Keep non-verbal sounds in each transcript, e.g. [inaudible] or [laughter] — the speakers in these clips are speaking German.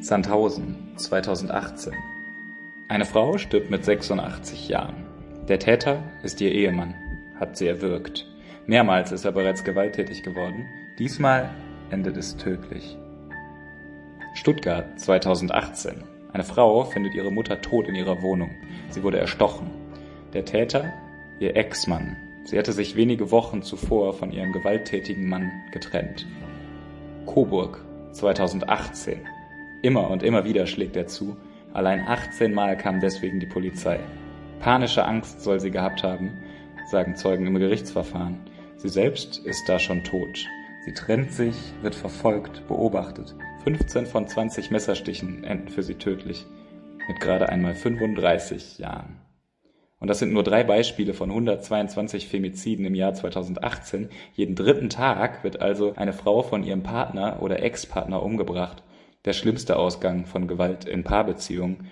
Sandhausen, 2018. Eine Frau stirbt mit 86 Jahren. Der Täter ist ihr Ehemann, hat sie erwürgt. Mehrmals ist er bereits gewalttätig geworden. Diesmal endet es tödlich. Stuttgart, 2018. Eine Frau findet ihre Mutter tot in ihrer Wohnung. Sie wurde erstochen. Der Täter, ihr Ex-Mann. Sie hatte sich wenige Wochen zuvor von ihrem gewalttätigen Mann getrennt. Coburg, 2018. Immer und immer wieder schlägt er zu. Allein 18 Mal kam deswegen die Polizei. Panische Angst soll sie gehabt haben, sagen Zeugen im Gerichtsverfahren. Sie selbst ist da schon tot. Sie trennt sich, wird verfolgt, beobachtet. 15 von 20 Messerstichen enden für sie tödlich. Mit gerade einmal 35 Jahren. Und das sind nur drei Beispiele von 122 Femiziden im Jahr 2018. Jeden dritten Tag wird also eine Frau von ihrem Partner oder Ex-Partner umgebracht der schlimmste Ausgang von Gewalt in Paarbeziehungen.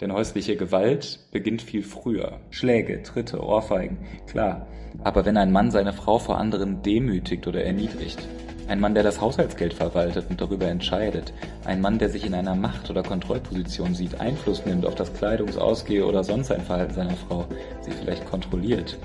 Denn häusliche Gewalt beginnt viel früher. Schläge, Tritte, Ohrfeigen, klar. Aber wenn ein Mann seine Frau vor anderen demütigt oder erniedrigt, ein Mann, der das Haushaltsgeld verwaltet und darüber entscheidet, ein Mann, der sich in einer Macht- oder Kontrollposition sieht, Einfluss nimmt auf das Kleidungs-, Ausgehe oder sonst ein Verhalten seiner Frau, sie vielleicht kontrolliert.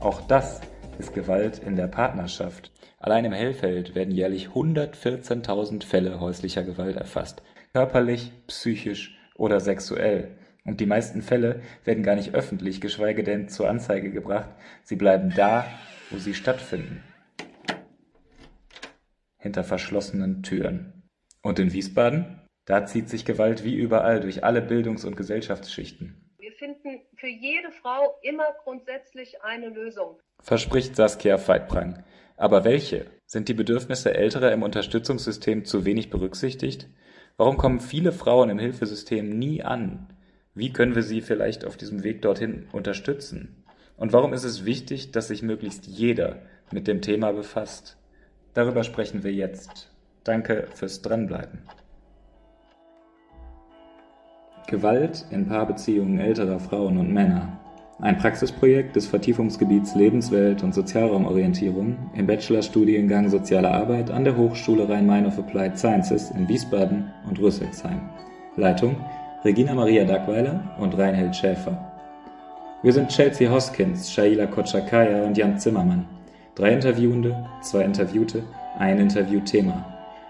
Auch das ist Gewalt in der Partnerschaft. Allein im Hellfeld werden jährlich 114.000 Fälle häuslicher Gewalt erfasst, körperlich, psychisch oder sexuell. Und die meisten Fälle werden gar nicht öffentlich, geschweige denn zur Anzeige gebracht. Sie bleiben da, wo sie stattfinden. Hinter verschlossenen Türen. Und in Wiesbaden? Da zieht sich Gewalt wie überall durch alle Bildungs- und Gesellschaftsschichten. Wir finden für jede Frau immer grundsätzlich eine Lösung. Verspricht Saskia Veitprang. Aber welche? Sind die Bedürfnisse Älterer im Unterstützungssystem zu wenig berücksichtigt? Warum kommen viele Frauen im Hilfesystem nie an? Wie können wir sie vielleicht auf diesem Weg dorthin unterstützen? Und warum ist es wichtig, dass sich möglichst jeder mit dem Thema befasst? Darüber sprechen wir jetzt. Danke fürs Dranbleiben. Gewalt in Paarbeziehungen älterer Frauen und Männer ein Praxisprojekt des Vertiefungsgebiets Lebenswelt und Sozialraumorientierung im Bachelorstudiengang Soziale Arbeit an der Hochschule Rhein-Main of Applied Sciences in Wiesbaden und Rüsselsheim. Leitung Regina Maria Dagweiler und Reinhold Schäfer. Wir sind Chelsea Hoskins, Shaila Kotschakaya und Jan Zimmermann. Drei Interviewende, zwei Interviewte, ein Interviewthema.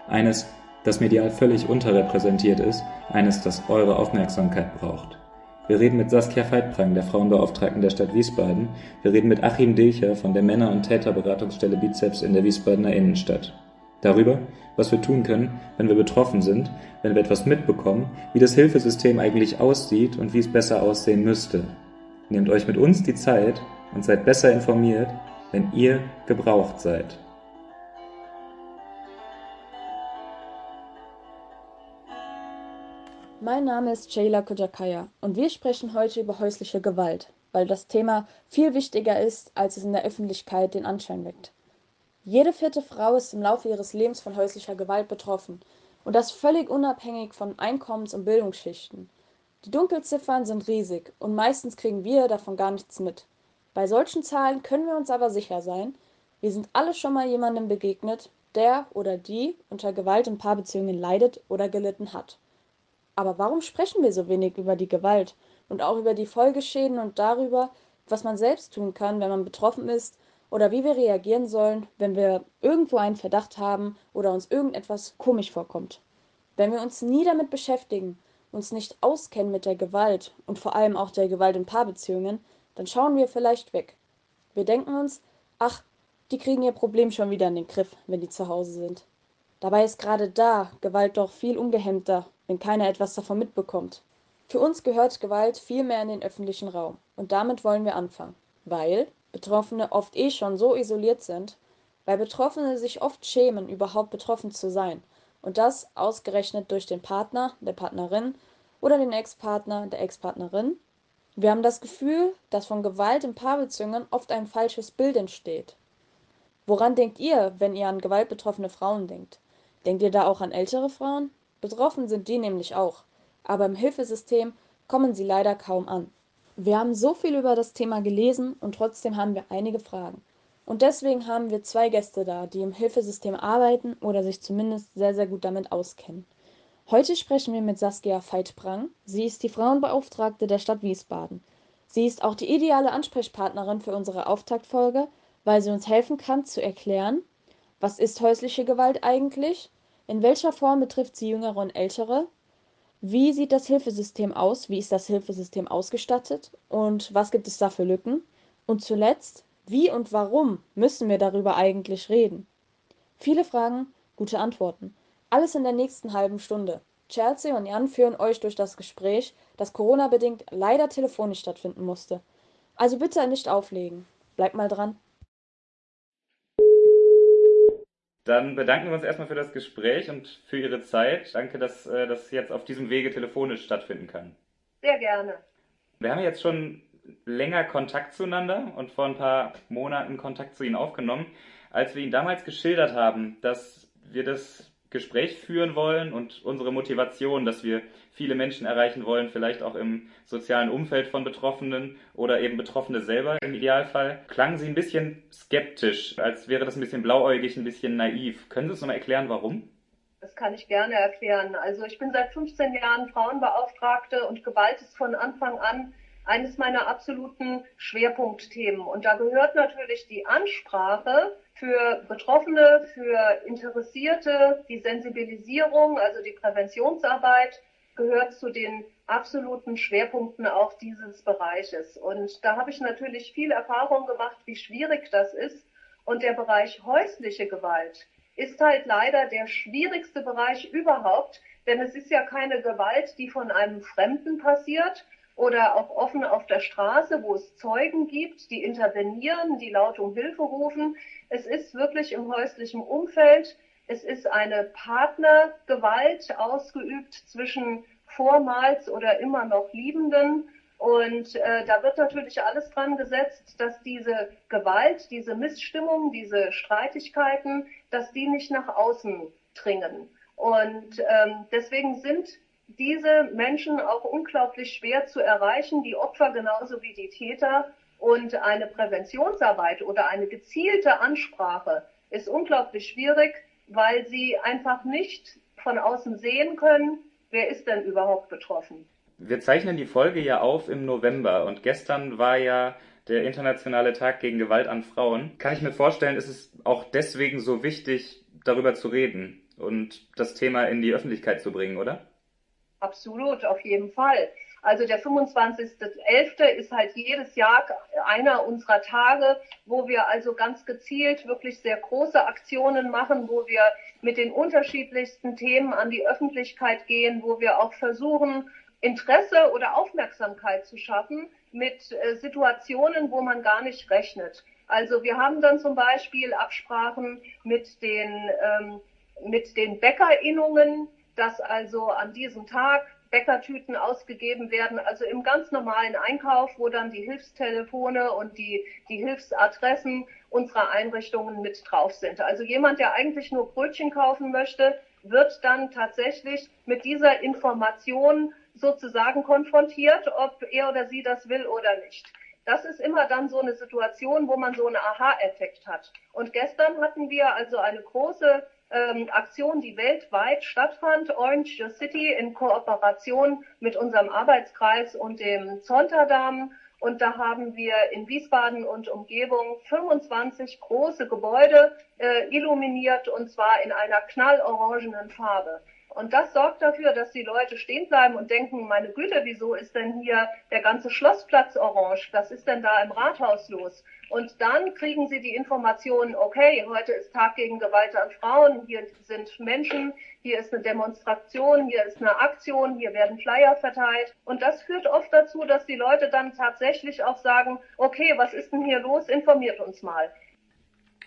Eines, das medial völlig unterrepräsentiert ist, eines, das eure Aufmerksamkeit braucht. Wir reden mit Saskia Veitprang, der Frauenbeauftragten der Stadt Wiesbaden. Wir reden mit Achim Dilcher von der Männer- und Täterberatungsstelle Bizeps in der Wiesbadener Innenstadt. Darüber, was wir tun können, wenn wir betroffen sind, wenn wir etwas mitbekommen, wie das Hilfesystem eigentlich aussieht und wie es besser aussehen müsste. Nehmt euch mit uns die Zeit und seid besser informiert, wenn ihr gebraucht seid. Mein Name ist Sheila Kojakaya und wir sprechen heute über häusliche Gewalt, weil das Thema viel wichtiger ist, als es in der Öffentlichkeit den Anschein weckt. Jede vierte Frau ist im Laufe ihres Lebens von häuslicher Gewalt betroffen und das völlig unabhängig von Einkommens- und Bildungsschichten. Die Dunkelziffern sind riesig und meistens kriegen wir davon gar nichts mit. Bei solchen Zahlen können wir uns aber sicher sein, wir sind alle schon mal jemandem begegnet, der oder die unter Gewalt in Paarbeziehungen leidet oder gelitten hat. Aber warum sprechen wir so wenig über die Gewalt und auch über die Folgeschäden und darüber, was man selbst tun kann, wenn man betroffen ist oder wie wir reagieren sollen, wenn wir irgendwo einen Verdacht haben oder uns irgendetwas komisch vorkommt? Wenn wir uns nie damit beschäftigen, uns nicht auskennen mit der Gewalt und vor allem auch der Gewalt in Paarbeziehungen, dann schauen wir vielleicht weg. Wir denken uns, ach, die kriegen ihr Problem schon wieder in den Griff, wenn die zu Hause sind. Dabei ist gerade da Gewalt doch viel ungehemmter wenn keiner etwas davon mitbekommt. Für uns gehört Gewalt viel mehr in den öffentlichen Raum. Und damit wollen wir anfangen. Weil Betroffene oft eh schon so isoliert sind, weil Betroffene sich oft schämen, überhaupt betroffen zu sein. Und das ausgerechnet durch den Partner, der Partnerin oder den Ex-Partner, der Ex-Partnerin. Wir haben das Gefühl, dass von Gewalt in Paarbeziehungen oft ein falsches Bild entsteht. Woran denkt ihr, wenn ihr an gewaltbetroffene Frauen denkt? Denkt ihr da auch an ältere Frauen? Betroffen sind die nämlich auch, aber im Hilfesystem kommen sie leider kaum an. Wir haben so viel über das Thema gelesen und trotzdem haben wir einige Fragen. Und deswegen haben wir zwei Gäste da, die im Hilfesystem arbeiten oder sich zumindest sehr, sehr gut damit auskennen. Heute sprechen wir mit Saskia Veitbrang. Sie ist die Frauenbeauftragte der Stadt Wiesbaden. Sie ist auch die ideale Ansprechpartnerin für unsere Auftaktfolge, weil sie uns helfen kann zu erklären, was ist häusliche Gewalt eigentlich, in welcher Form betrifft sie Jüngere und Ältere, wie sieht das Hilfesystem aus, wie ist das Hilfesystem ausgestattet und was gibt es da für Lücken und zuletzt, wie und warum müssen wir darüber eigentlich reden? Viele Fragen, gute Antworten. Alles in der nächsten halben Stunde. Chelsea und Jan führen euch durch das Gespräch, das Corona-bedingt leider telefonisch stattfinden musste. Also bitte nicht auflegen. Bleibt mal dran. Dann bedanken wir uns erstmal für das Gespräch und für Ihre Zeit. Danke, dass äh, das jetzt auf diesem Wege telefonisch stattfinden kann. Sehr gerne. Wir haben jetzt schon länger Kontakt zueinander und vor ein paar Monaten Kontakt zu Ihnen aufgenommen. Als wir Ihnen damals geschildert haben, dass wir das Gespräch führen wollen und unsere Motivation, dass wir viele Menschen erreichen wollen, vielleicht auch im sozialen Umfeld von Betroffenen oder eben Betroffene selber im Idealfall, klangen Sie ein bisschen skeptisch, als wäre das ein bisschen blauäugig, ein bisschen naiv. Können Sie uns nochmal erklären, warum? Das kann ich gerne erklären. Also ich bin seit 15 Jahren Frauenbeauftragte und Gewalt ist von Anfang an eines meiner absoluten Schwerpunktthemen. Und da gehört natürlich die Ansprache für Betroffene, für Interessierte, die Sensibilisierung, also die Präventionsarbeit gehört zu den absoluten Schwerpunkten auch dieses Bereiches. Und da habe ich natürlich viel Erfahrung gemacht, wie schwierig das ist. Und der Bereich häusliche Gewalt ist halt leider der schwierigste Bereich überhaupt, denn es ist ja keine Gewalt, die von einem Fremden passiert, oder auch offen auf der Straße, wo es Zeugen gibt, die intervenieren, die laut um Hilfe rufen. Es ist wirklich im häuslichen Umfeld. Es ist eine Partnergewalt ausgeübt zwischen vormals oder immer noch Liebenden. Und äh, da wird natürlich alles dran gesetzt, dass diese Gewalt, diese Missstimmung, diese Streitigkeiten, dass die nicht nach außen dringen. Und ähm, deswegen sind diese Menschen auch unglaublich schwer zu erreichen, die Opfer genauso wie die Täter. Und eine Präventionsarbeit oder eine gezielte Ansprache ist unglaublich schwierig, weil sie einfach nicht von außen sehen können, wer ist denn überhaupt betroffen. Wir zeichnen die Folge ja auf im November und gestern war ja der internationale Tag gegen Gewalt an Frauen. Kann ich mir vorstellen, ist es auch deswegen so wichtig, darüber zu reden und das Thema in die Öffentlichkeit zu bringen, oder? Absolut, auf jeden Fall. Also der 25.11. ist halt jedes Jahr einer unserer Tage, wo wir also ganz gezielt wirklich sehr große Aktionen machen, wo wir mit den unterschiedlichsten Themen an die Öffentlichkeit gehen, wo wir auch versuchen, Interesse oder Aufmerksamkeit zu schaffen mit äh, Situationen, wo man gar nicht rechnet. Also wir haben dann zum Beispiel Absprachen mit den, ähm, mit den Bäckerinnungen, dass also an diesem Tag Bäckertüten ausgegeben werden, also im ganz normalen Einkauf, wo dann die Hilfstelefone und die, die Hilfsadressen unserer Einrichtungen mit drauf sind. Also jemand, der eigentlich nur Brötchen kaufen möchte, wird dann tatsächlich mit dieser Information sozusagen konfrontiert, ob er oder sie das will oder nicht. Das ist immer dann so eine Situation, wo man so einen Aha-Effekt hat. Und gestern hatten wir also eine große ähm, Aktion, die weltweit stattfand, Orange Your City in Kooperation mit unserem Arbeitskreis und dem Zonterdam. Und da haben wir in Wiesbaden und Umgebung 25 große Gebäude äh, illuminiert und zwar in einer knallorangenen Farbe. Und das sorgt dafür, dass die Leute stehen bleiben und denken, meine Güte, wieso ist denn hier der ganze Schlossplatz orange? Was ist denn da im Rathaus los? Und dann kriegen sie die Information, okay, heute ist Tag gegen Gewalt an Frauen, hier sind Menschen, hier ist eine Demonstration, hier ist eine Aktion, hier werden Flyer verteilt. Und das führt oft dazu, dass die Leute dann tatsächlich auch sagen, okay, was ist denn hier los? Informiert uns mal.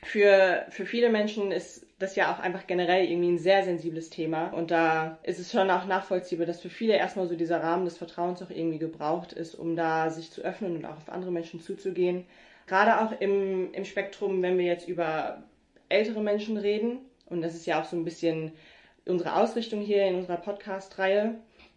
Für, für viele Menschen ist das ja auch einfach generell irgendwie ein sehr sensibles Thema. Und da ist es schon auch nachvollziehbar, dass für viele erstmal so dieser Rahmen des Vertrauens auch irgendwie gebraucht ist, um da sich zu öffnen und auch auf andere Menschen zuzugehen. Gerade auch im, im Spektrum, wenn wir jetzt über ältere Menschen reden, und das ist ja auch so ein bisschen unsere Ausrichtung hier in unserer Podcast-Reihe,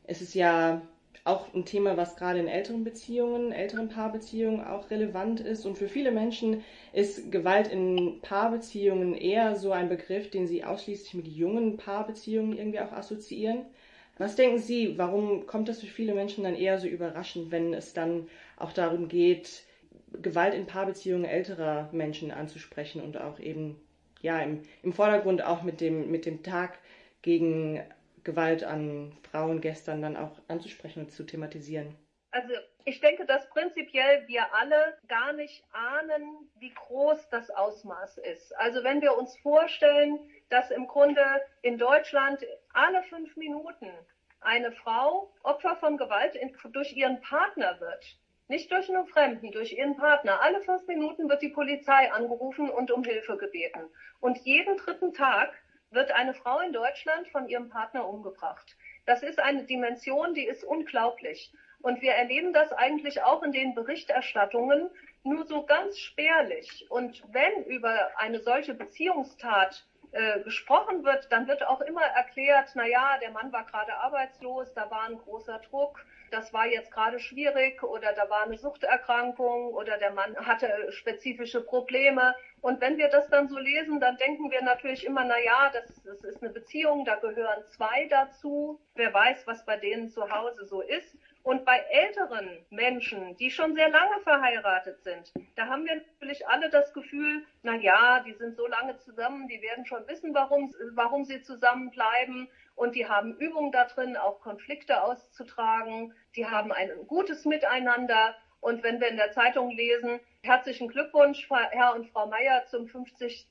ist es ja auch ein Thema, was gerade in älteren Beziehungen, älteren Paarbeziehungen auch relevant ist. Und für viele Menschen ist Gewalt in Paarbeziehungen eher so ein Begriff, den sie ausschließlich mit jungen Paarbeziehungen irgendwie auch assoziieren. Was denken Sie, warum kommt das für viele Menschen dann eher so überraschend, wenn es dann auch darum geht, Gewalt in Paarbeziehungen älterer Menschen anzusprechen und auch eben ja im, im Vordergrund auch mit dem, mit dem Tag gegen Gewalt an Frauen gestern dann auch anzusprechen und zu thematisieren? Also ich denke, dass prinzipiell wir alle gar nicht ahnen, wie groß das Ausmaß ist. Also wenn wir uns vorstellen, dass im Grunde in Deutschland alle fünf Minuten eine Frau Opfer von Gewalt durch ihren Partner wird, nicht durch einen Fremden, durch ihren Partner. Alle fünf Minuten wird die Polizei angerufen und um Hilfe gebeten. Und jeden dritten Tag wird eine Frau in Deutschland von ihrem Partner umgebracht. Das ist eine Dimension, die ist unglaublich. Und wir erleben das eigentlich auch in den Berichterstattungen nur so ganz spärlich. Und wenn über eine solche Beziehungstat äh, gesprochen wird, dann wird auch immer erklärt, na ja, der Mann war gerade arbeitslos, da war ein großer Druck, das war jetzt gerade schwierig oder da war eine Suchterkrankung oder der Mann hatte spezifische Probleme. Und wenn wir das dann so lesen, dann denken wir natürlich immer, na ja, das, das ist eine Beziehung, da gehören zwei dazu. Wer weiß, was bei denen zu Hause so ist. Und bei älteren Menschen, die schon sehr lange verheiratet sind, da haben wir natürlich alle das Gefühl, na ja, die sind so lange zusammen, die werden schon wissen, warum, warum sie zusammenbleiben. Und die haben Übung da drin, auch Konflikte auszutragen. Die haben ein gutes Miteinander. Und wenn wir in der Zeitung lesen, herzlichen Glückwunsch, Herr und Frau Meier, zum 50.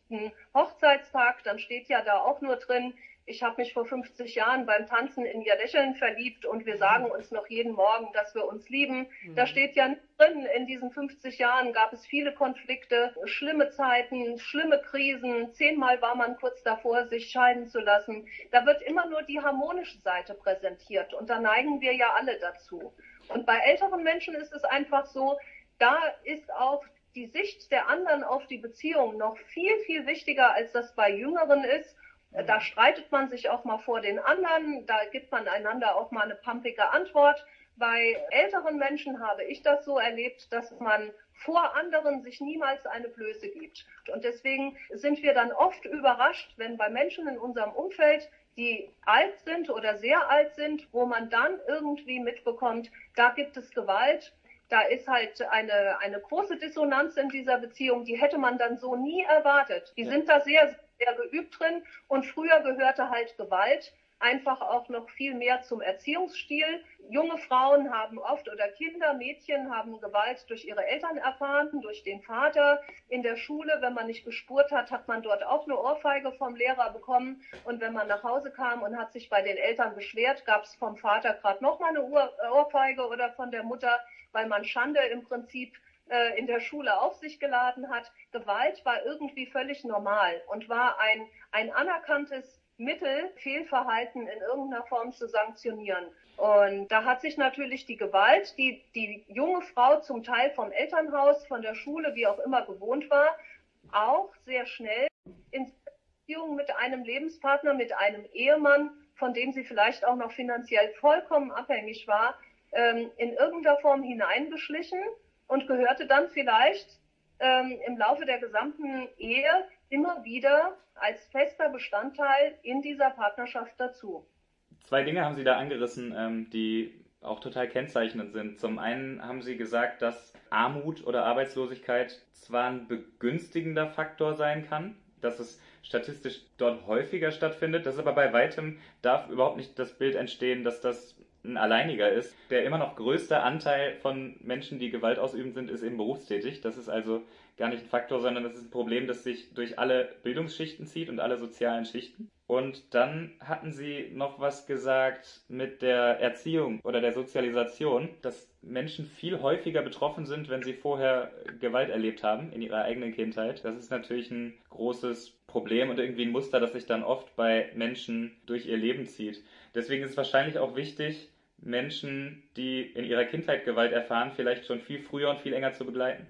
Hochzeitstag, dann steht ja da auch nur drin, ich habe mich vor 50 Jahren beim Tanzen in ihr Lächeln verliebt und wir sagen uns noch jeden Morgen, dass wir uns lieben. Mhm. Da steht ja drin, in diesen 50 Jahren gab es viele Konflikte, schlimme Zeiten, schlimme Krisen. Zehnmal war man kurz davor, sich scheiden zu lassen. Da wird immer nur die harmonische Seite präsentiert und da neigen wir ja alle dazu. Und bei älteren Menschen ist es einfach so, da ist auch die Sicht der anderen auf die Beziehung noch viel, viel wichtiger, als das bei Jüngeren ist. Da streitet man sich auch mal vor den anderen, da gibt man einander auch mal eine pumpige Antwort. Bei älteren Menschen habe ich das so erlebt, dass man vor anderen sich niemals eine Blöße gibt. Und deswegen sind wir dann oft überrascht, wenn bei Menschen in unserem Umfeld, die alt sind oder sehr alt sind, wo man dann irgendwie mitbekommt, da gibt es Gewalt, da ist halt eine, eine große Dissonanz in dieser Beziehung, die hätte man dann so nie erwartet. Die sind da sehr, sehr geübt drin und früher gehörte halt Gewalt einfach auch noch viel mehr zum Erziehungsstil. Junge Frauen haben oft oder Kinder, Mädchen haben Gewalt durch ihre Eltern erfahren, durch den Vater. In der Schule, wenn man nicht gespurt hat, hat man dort auch eine Ohrfeige vom Lehrer bekommen. Und wenn man nach Hause kam und hat sich bei den Eltern beschwert, gab es vom Vater gerade noch mal eine Ohrfeige oder von der Mutter, weil man Schande im Prinzip äh, in der Schule auf sich geladen hat. Gewalt war irgendwie völlig normal und war ein, ein anerkanntes Mittel, Fehlverhalten in irgendeiner Form zu sanktionieren. Und da hat sich natürlich die Gewalt, die die junge Frau zum Teil vom Elternhaus, von der Schule, wie auch immer gewohnt war, auch sehr schnell in Beziehung mit einem Lebenspartner, mit einem Ehemann, von dem sie vielleicht auch noch finanziell vollkommen abhängig war, ähm, in irgendeiner Form hineingeschlichen und gehörte dann vielleicht ähm, im Laufe der gesamten Ehe immer wieder als fester Bestandteil in dieser Partnerschaft dazu. Zwei Dinge haben Sie da angerissen, ähm, die auch total kennzeichnend sind. Zum einen haben Sie gesagt, dass Armut oder Arbeitslosigkeit zwar ein begünstigender Faktor sein kann, dass es statistisch dort häufiger stattfindet, dass aber bei weitem darf überhaupt nicht das Bild entstehen, dass das ein Alleiniger ist. Der immer noch größte Anteil von Menschen, die Gewalt ausüben sind, ist eben berufstätig. Das ist also gar nicht ein Faktor, sondern das ist ein Problem, das sich durch alle Bildungsschichten zieht und alle sozialen Schichten. Und dann hatten Sie noch was gesagt mit der Erziehung oder der Sozialisation, dass Menschen viel häufiger betroffen sind, wenn sie vorher Gewalt erlebt haben in ihrer eigenen Kindheit. Das ist natürlich ein großes Problem und irgendwie ein Muster, das sich dann oft bei Menschen durch ihr Leben zieht. Deswegen ist es wahrscheinlich auch wichtig, Menschen, die in ihrer Kindheit Gewalt erfahren, vielleicht schon viel früher und viel enger zu begleiten.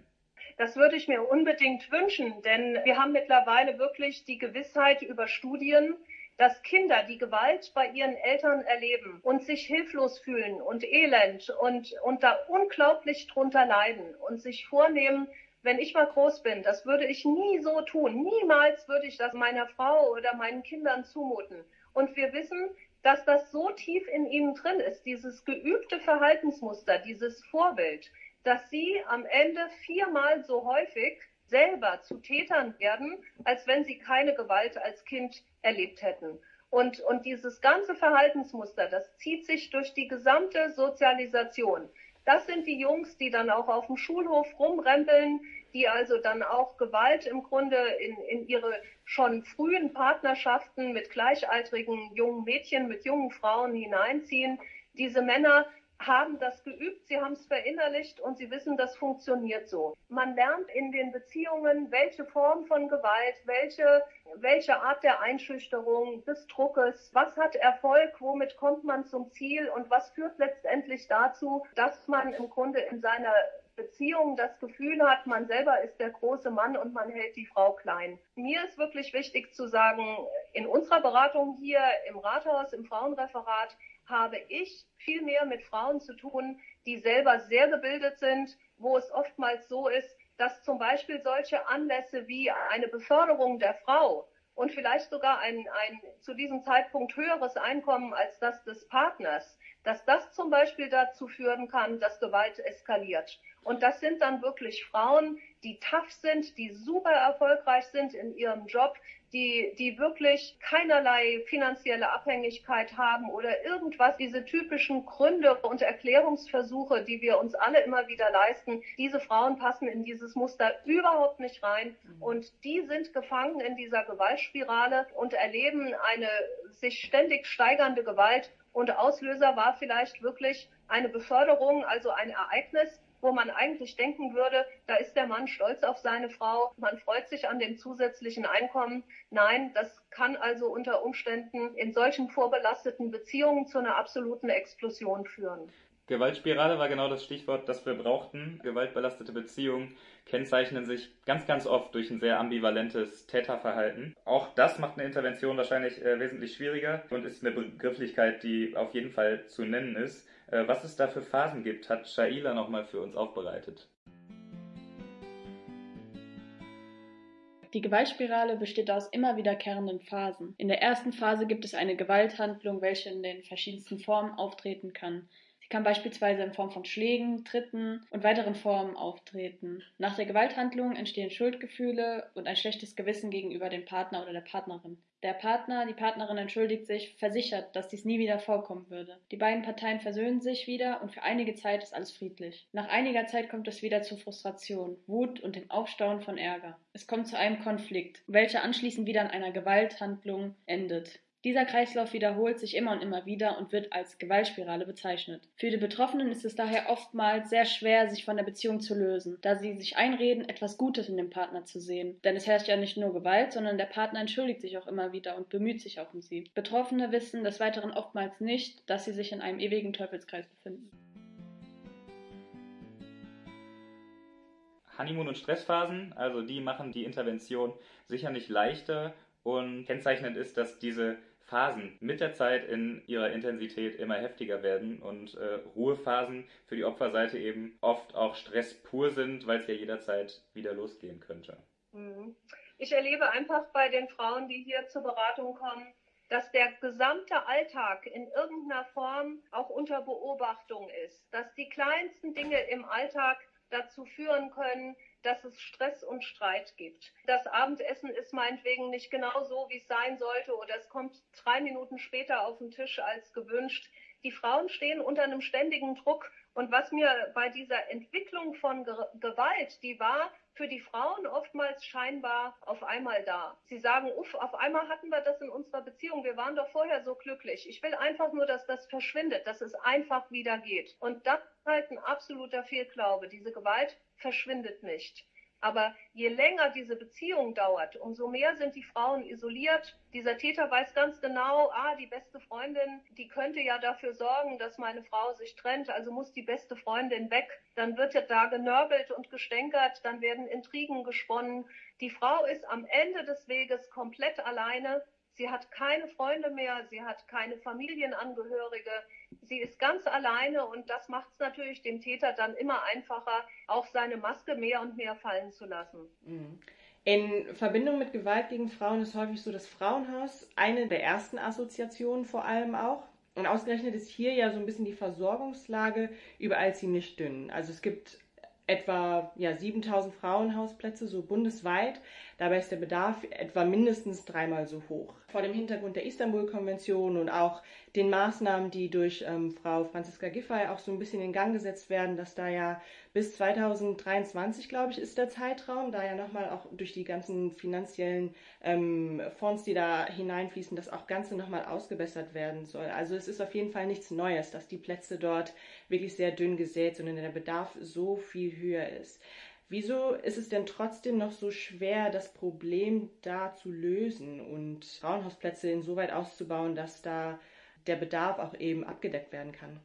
Das würde ich mir unbedingt wünschen, denn wir haben mittlerweile wirklich die Gewissheit über Studien, dass Kinder, die Gewalt bei ihren Eltern erleben und sich hilflos fühlen und elend und, und da unglaublich drunter leiden und sich vornehmen, wenn ich mal groß bin, das würde ich nie so tun. Niemals würde ich das meiner Frau oder meinen Kindern zumuten. Und wir wissen, dass das so tief in ihnen drin ist, dieses geübte Verhaltensmuster, dieses Vorbild, dass sie am Ende viermal so häufig selber zu Tätern werden, als wenn sie keine Gewalt als Kind erlebt hätten. Und, und dieses ganze Verhaltensmuster, das zieht sich durch die gesamte Sozialisation. Das sind die Jungs, die dann auch auf dem Schulhof rumrempeln, die also dann auch Gewalt im Grunde in, in ihre schon frühen Partnerschaften mit gleichaltrigen jungen Mädchen, mit jungen Frauen hineinziehen. Diese Männer haben das geübt, sie haben es verinnerlicht und sie wissen, das funktioniert so. Man lernt in den Beziehungen, welche Form von Gewalt, welche, welche Art der Einschüchterung, des Druckes, was hat Erfolg, womit kommt man zum Ziel und was führt letztendlich dazu, dass man im Grunde in seiner Beziehung das Gefühl hat, man selber ist der große Mann und man hält die Frau klein. Mir ist wirklich wichtig zu sagen, in unserer Beratung hier im Rathaus, im Frauenreferat, habe ich viel mehr mit Frauen zu tun, die selber sehr gebildet sind, wo es oftmals so ist, dass zum Beispiel solche Anlässe wie eine Beförderung der Frau und vielleicht sogar ein, ein zu diesem Zeitpunkt höheres Einkommen als das des Partners, dass das zum Beispiel dazu führen kann, dass Gewalt eskaliert. Und das sind dann wirklich Frauen, die tough sind, die super erfolgreich sind in ihrem Job, die, die wirklich keinerlei finanzielle Abhängigkeit haben oder irgendwas, diese typischen Gründe und Erklärungsversuche, die wir uns alle immer wieder leisten, diese Frauen passen in dieses Muster überhaupt nicht rein mhm. und die sind gefangen in dieser Gewaltspirale und erleben eine sich ständig steigernde Gewalt und Auslöser war vielleicht wirklich eine Beförderung, also ein Ereignis, wo man eigentlich denken würde, da ist der Mann stolz auf seine Frau, man freut sich an dem zusätzlichen Einkommen. Nein, das kann also unter Umständen in solchen vorbelasteten Beziehungen zu einer absoluten Explosion führen. Gewaltspirale war genau das Stichwort, das wir brauchten. Gewaltbelastete Beziehungen kennzeichnen sich ganz, ganz oft durch ein sehr ambivalentes Täterverhalten. Auch das macht eine Intervention wahrscheinlich äh, wesentlich schwieriger und ist eine Begrifflichkeit, die auf jeden Fall zu nennen ist. Äh, was es da für Phasen gibt, hat Shaila nochmal für uns aufbereitet. Die Gewaltspirale besteht aus immer wiederkehrenden Phasen. In der ersten Phase gibt es eine Gewalthandlung, welche in den verschiedensten Formen auftreten kann kann beispielsweise in Form von Schlägen, Tritten und weiteren Formen auftreten. Nach der Gewalthandlung entstehen Schuldgefühle und ein schlechtes Gewissen gegenüber dem Partner oder der Partnerin. Der Partner, die Partnerin entschuldigt sich, versichert, dass dies nie wieder vorkommen würde. Die beiden Parteien versöhnen sich wieder und für einige Zeit ist alles friedlich. Nach einiger Zeit kommt es wieder zu Frustration, Wut und dem Aufstauen von Ärger. Es kommt zu einem Konflikt, welcher anschließend wieder in einer Gewalthandlung endet. Dieser Kreislauf wiederholt sich immer und immer wieder und wird als Gewaltspirale bezeichnet. Für die Betroffenen ist es daher oftmals sehr schwer, sich von der Beziehung zu lösen, da sie sich einreden, etwas Gutes in dem Partner zu sehen. Denn es herrscht ja nicht nur Gewalt, sondern der Partner entschuldigt sich auch immer wieder und bemüht sich auch um sie. Betroffene wissen des Weiteren oftmals nicht, dass sie sich in einem ewigen Teufelskreis befinden. Honeymoon- und Stressphasen, also die machen die Intervention sicher nicht leichter und kennzeichnend ist, dass diese Phasen mit der Zeit in ihrer Intensität immer heftiger werden und äh, Ruhephasen für die Opferseite eben oft auch Stress pur sind, weil es ja jederzeit wieder losgehen könnte. Mhm. Ich erlebe einfach bei den Frauen, die hier zur Beratung kommen, dass der gesamte Alltag in irgendeiner Form auch unter Beobachtung ist, dass die kleinsten Dinge im Alltag dazu führen können, dass es Stress und Streit gibt. Das Abendessen ist meinetwegen nicht genau so, wie es sein sollte, oder es kommt drei Minuten später auf den Tisch als gewünscht. Die Frauen stehen unter einem ständigen Druck. Und was mir bei dieser Entwicklung von Gewalt, die war für die Frauen oftmals scheinbar auf einmal da. Sie sagen, uff, auf einmal hatten wir das in unserer Beziehung. Wir waren doch vorher so glücklich. Ich will einfach nur, dass das verschwindet, dass es einfach wieder geht. Und das ist halt ein absoluter Fehlglaube. Diese Gewalt verschwindet nicht. Aber je länger diese Beziehung dauert, umso mehr sind die Frauen isoliert. Dieser Täter weiß ganz genau, ah, die beste Freundin, die könnte ja dafür sorgen, dass meine Frau sich trennt, also muss die beste Freundin weg. Dann wird da genörgelt und gestänkert, dann werden Intrigen gesponnen. Die Frau ist am Ende des Weges komplett alleine Sie hat keine Freunde mehr, sie hat keine Familienangehörige, sie ist ganz alleine und das macht es natürlich dem Täter dann immer einfacher, auch seine Maske mehr und mehr fallen zu lassen. Mhm. In Verbindung mit Gewalt gegen Frauen ist häufig so das Frauenhaus eine der ersten Assoziationen vor allem auch. Und ausgerechnet ist hier ja so ein bisschen die Versorgungslage überall ziemlich dünn. Also es gibt etwa ja, 7000 Frauenhausplätze, so bundesweit. Dabei ist der Bedarf etwa mindestens dreimal so hoch. Vor dem Hintergrund der Istanbul-Konvention und auch den Maßnahmen, die durch ähm, Frau Franziska Giffey auch so ein bisschen in Gang gesetzt werden, dass da ja bis 2023, glaube ich, ist der Zeitraum, da ja nochmal auch durch die ganzen finanziellen ähm, Fonds, die da hineinfließen, das auch Ganze nochmal ausgebessert werden soll. Also es ist auf jeden Fall nichts Neues, dass die Plätze dort wirklich sehr dünn gesät und der Bedarf so viel höher ist. Wieso ist es denn trotzdem noch so schwer, das Problem da zu lösen und Frauenhausplätze insoweit auszubauen, dass da der Bedarf auch eben abgedeckt werden kann?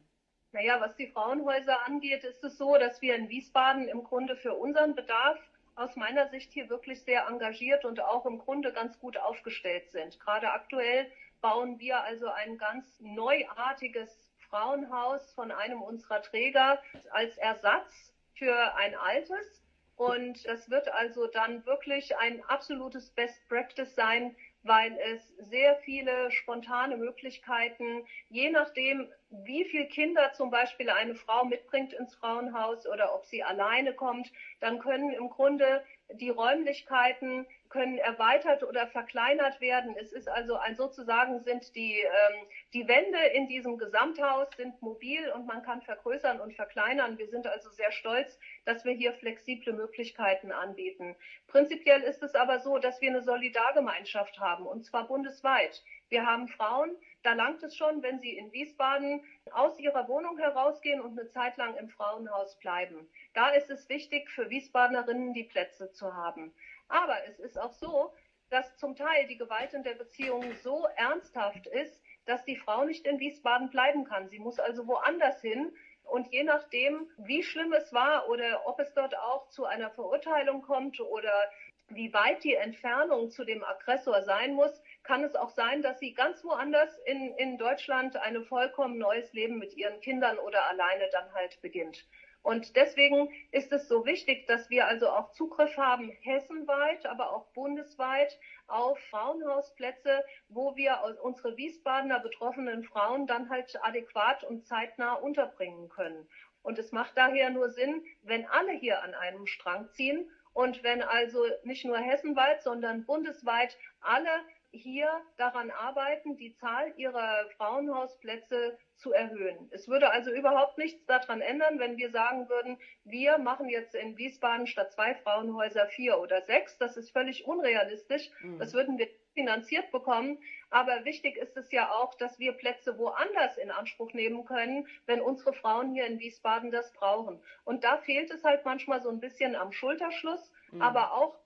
Naja, was die Frauenhäuser angeht, ist es so, dass wir in Wiesbaden im Grunde für unseren Bedarf aus meiner Sicht hier wirklich sehr engagiert und auch im Grunde ganz gut aufgestellt sind. Gerade aktuell bauen wir also ein ganz neuartiges Frauenhaus von einem unserer Träger als Ersatz für ein altes. Und das wird also dann wirklich ein absolutes Best Practice sein, weil es sehr viele spontane Möglichkeiten, je nachdem, wie viele Kinder zum Beispiel eine Frau mitbringt ins Frauenhaus oder ob sie alleine kommt, dann können im Grunde die Räumlichkeiten können erweitert oder verkleinert werden. Es ist also ein sozusagen sind die, ähm, die Wände in diesem Gesamthaus sind mobil und man kann vergrößern und verkleinern. Wir sind also sehr stolz, dass wir hier flexible Möglichkeiten anbieten. Prinzipiell ist es aber so, dass wir eine Solidargemeinschaft haben und zwar bundesweit. Wir haben Frauen, da langt es schon, wenn sie in Wiesbaden aus ihrer Wohnung herausgehen und eine Zeit lang im Frauenhaus bleiben. Da ist es wichtig, für Wiesbadnerinnen die Plätze zu haben. Aber es ist auch so, dass zum Teil die Gewalt in der Beziehung so ernsthaft ist, dass die Frau nicht in Wiesbaden bleiben kann. Sie muss also woanders hin. Und je nachdem, wie schlimm es war oder ob es dort auch zu einer Verurteilung kommt oder wie weit die Entfernung zu dem Aggressor sein muss, kann es auch sein, dass sie ganz woanders in, in Deutschland ein vollkommen neues Leben mit ihren Kindern oder alleine dann halt beginnt. Und deswegen ist es so wichtig, dass wir also auch Zugriff haben, hessenweit, aber auch bundesweit auf Frauenhausplätze, wo wir unsere Wiesbadener betroffenen Frauen dann halt adäquat und zeitnah unterbringen können. Und es macht daher nur Sinn, wenn alle hier an einem Strang ziehen und wenn also nicht nur hessenweit, sondern bundesweit alle hier daran arbeiten, die Zahl ihrer Frauenhausplätze zu erhöhen. Es würde also überhaupt nichts daran ändern, wenn wir sagen würden, wir machen jetzt in Wiesbaden statt zwei Frauenhäuser vier oder sechs. Das ist völlig unrealistisch. Mhm. Das würden wir finanziert bekommen. Aber wichtig ist es ja auch, dass wir Plätze woanders in Anspruch nehmen können, wenn unsere Frauen hier in Wiesbaden das brauchen. Und da fehlt es halt manchmal so ein bisschen am Schulterschluss, mhm. aber auch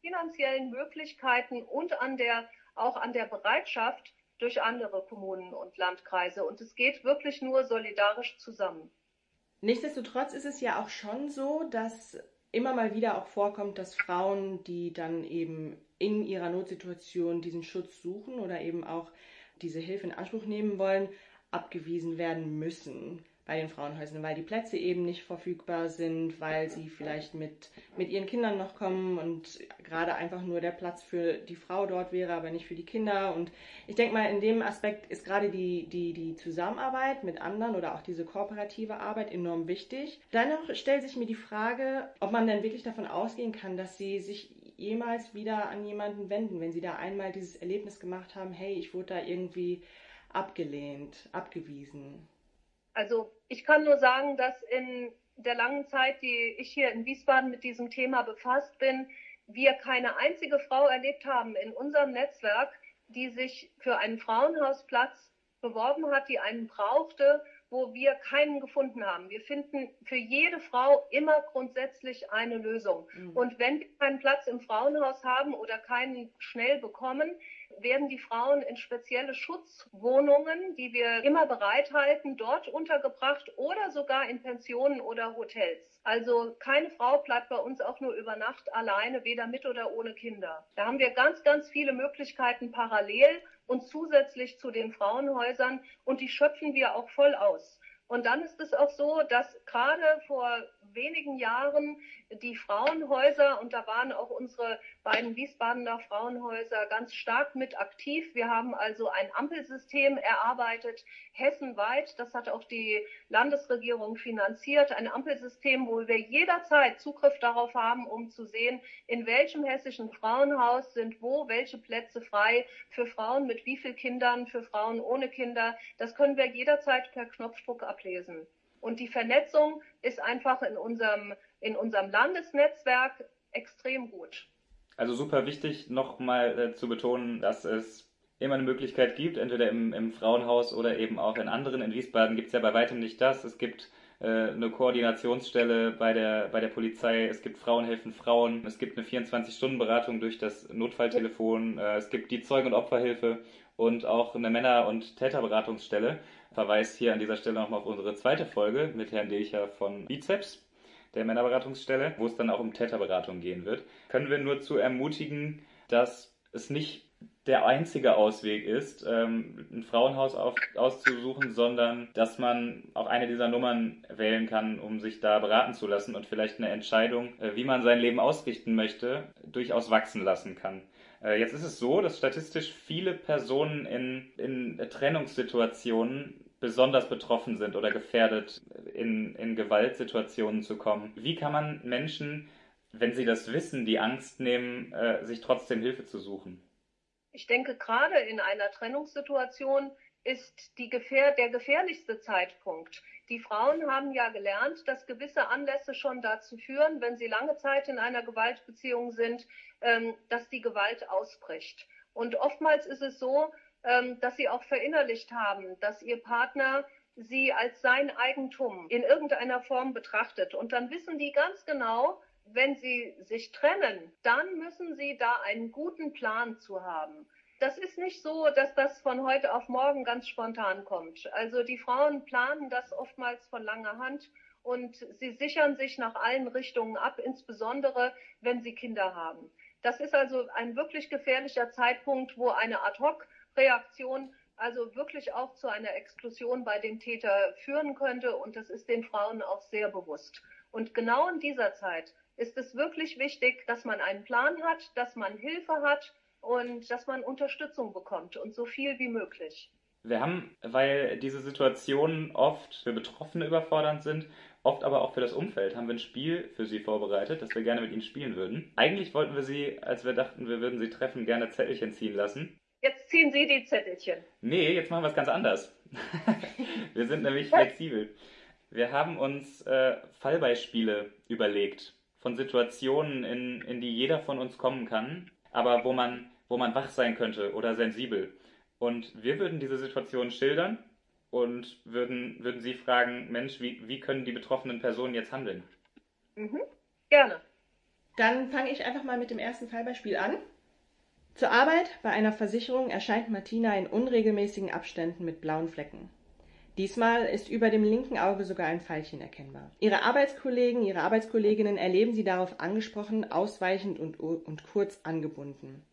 finanziellen Möglichkeiten und an der auch an der Bereitschaft durch andere Kommunen und Landkreise. Und es geht wirklich nur solidarisch zusammen. Nichtsdestotrotz ist es ja auch schon so, dass immer mal wieder auch vorkommt, dass Frauen, die dann eben in ihrer Notsituation diesen Schutz suchen oder eben auch diese Hilfe in Anspruch nehmen wollen, abgewiesen werden müssen bei den Frauenhäusern, weil die Plätze eben nicht verfügbar sind, weil sie vielleicht mit, mit ihren Kindern noch kommen und gerade einfach nur der Platz für die Frau dort wäre, aber nicht für die Kinder. Und ich denke mal, in dem Aspekt ist gerade die, die, die Zusammenarbeit mit anderen oder auch diese kooperative Arbeit enorm wichtig. Dennoch stellt sich mir die Frage, ob man denn wirklich davon ausgehen kann, dass sie sich jemals wieder an jemanden wenden, wenn sie da einmal dieses Erlebnis gemacht haben, hey, ich wurde da irgendwie abgelehnt, abgewiesen. Also ich kann nur sagen, dass in der langen Zeit, die ich hier in Wiesbaden mit diesem Thema befasst bin, wir keine einzige Frau erlebt haben in unserem Netzwerk, die sich für einen Frauenhausplatz beworben hat, die einen brauchte, wo wir keinen gefunden haben. Wir finden für jede Frau immer grundsätzlich eine Lösung. Mhm. Und wenn wir keinen Platz im Frauenhaus haben oder keinen schnell bekommen, werden die Frauen in spezielle Schutzwohnungen, die wir immer bereithalten, dort untergebracht oder sogar in Pensionen oder Hotels. Also keine Frau bleibt bei uns auch nur über Nacht alleine, weder mit oder ohne Kinder. Da haben wir ganz, ganz viele Möglichkeiten parallel und zusätzlich zu den Frauenhäusern und die schöpfen wir auch voll aus. Und dann ist es auch so, dass gerade vor wenigen Jahren die Frauenhäuser und da waren auch unsere beiden Wiesbadener Frauenhäuser ganz stark mit aktiv. Wir haben also ein Ampelsystem erarbeitet, hessenweit. Das hat auch die Landesregierung finanziert. Ein Ampelsystem, wo wir jederzeit Zugriff darauf haben, um zu sehen, in welchem hessischen Frauenhaus sind wo welche Plätze frei für Frauen mit wie vielen Kindern, für Frauen ohne Kinder. Das können wir jederzeit per Knopfdruck ablesen. Und die Vernetzung ist einfach in unserem, in unserem Landesnetzwerk extrem gut. Also super wichtig, nochmal äh, zu betonen, dass es immer eine Möglichkeit gibt, entweder im, im Frauenhaus oder eben auch in anderen. In Wiesbaden gibt es ja bei weitem nicht das. Es gibt äh, eine Koordinationsstelle bei der, bei der Polizei, es gibt Frauen helfen Frauen, es gibt eine 24-Stunden-Beratung durch das Notfalltelefon, äh, es gibt die Zeugen- und Opferhilfe und auch eine Männer- und Täterberatungsstelle. Verweis hier an dieser Stelle nochmal auf unsere zweite Folge mit Herrn Dilcher von Bizeps, der Männerberatungsstelle, wo es dann auch um Täterberatung gehen wird. Können wir nur zu ermutigen, dass es nicht der einzige Ausweg ist, ähm, ein Frauenhaus auf, auszusuchen, sondern dass man auch eine dieser Nummern wählen kann, um sich da beraten zu lassen und vielleicht eine Entscheidung, äh, wie man sein Leben ausrichten möchte, durchaus wachsen lassen kann. Äh, jetzt ist es so, dass statistisch viele Personen in, in Trennungssituationen besonders betroffen sind oder gefährdet, in, in Gewaltsituationen zu kommen. Wie kann man Menschen, wenn sie das wissen, die Angst nehmen, äh, sich trotzdem Hilfe zu suchen? Ich denke, gerade in einer Trennungssituation ist Gefähr der gefährlichste Zeitpunkt. Die Frauen haben ja gelernt, dass gewisse Anlässe schon dazu führen, wenn sie lange Zeit in einer Gewaltbeziehung sind, ähm, dass die Gewalt ausbricht. Und oftmals ist es so, ähm, dass sie auch verinnerlicht haben, dass ihr Partner sie als sein Eigentum in irgendeiner Form betrachtet. Und dann wissen die ganz genau, wenn sie sich trennen, dann müssen sie da einen guten Plan zu haben. Das ist nicht so, dass das von heute auf morgen ganz spontan kommt. Also die Frauen planen das oftmals von langer Hand und sie sichern sich nach allen Richtungen ab, insbesondere wenn sie Kinder haben. Das ist also ein wirklich gefährlicher Zeitpunkt, wo eine Ad-hoc-Reaktion also wirklich auch zu einer Explosion bei dem Täter führen könnte und das ist den Frauen auch sehr bewusst. Und genau in dieser Zeit ist es wirklich wichtig, dass man einen Plan hat, dass man Hilfe hat und dass man Unterstützung bekommt und so viel wie möglich. Wir haben, weil diese Situationen oft für Betroffene überfordernd sind, oft aber auch für das Umfeld, haben wir ein Spiel für Sie vorbereitet, das wir gerne mit Ihnen spielen würden. Eigentlich wollten wir Sie, als wir dachten, wir würden Sie treffen, gerne Zettelchen ziehen lassen. Jetzt ziehen Sie die Zettelchen. Nee, jetzt machen wir es ganz anders. [laughs] wir sind nämlich flexibel. Wir haben uns äh, Fallbeispiele überlegt von Situationen, in, in die jeder von uns kommen kann, aber wo man, wo man wach sein könnte oder sensibel. Und wir würden diese Situation schildern und würden, würden Sie fragen, Mensch, wie, wie können die betroffenen Personen jetzt handeln? Mhm. Gerne. Dann fange ich einfach mal mit dem ersten Fallbeispiel an. Zur Arbeit bei einer Versicherung erscheint Martina in unregelmäßigen Abständen mit blauen Flecken. Diesmal ist über dem linken Auge sogar ein Pfeilchen erkennbar. Ihre Arbeitskollegen, ihre Arbeitskolleginnen erleben sie darauf angesprochen, ausweichend und, und kurz angebunden.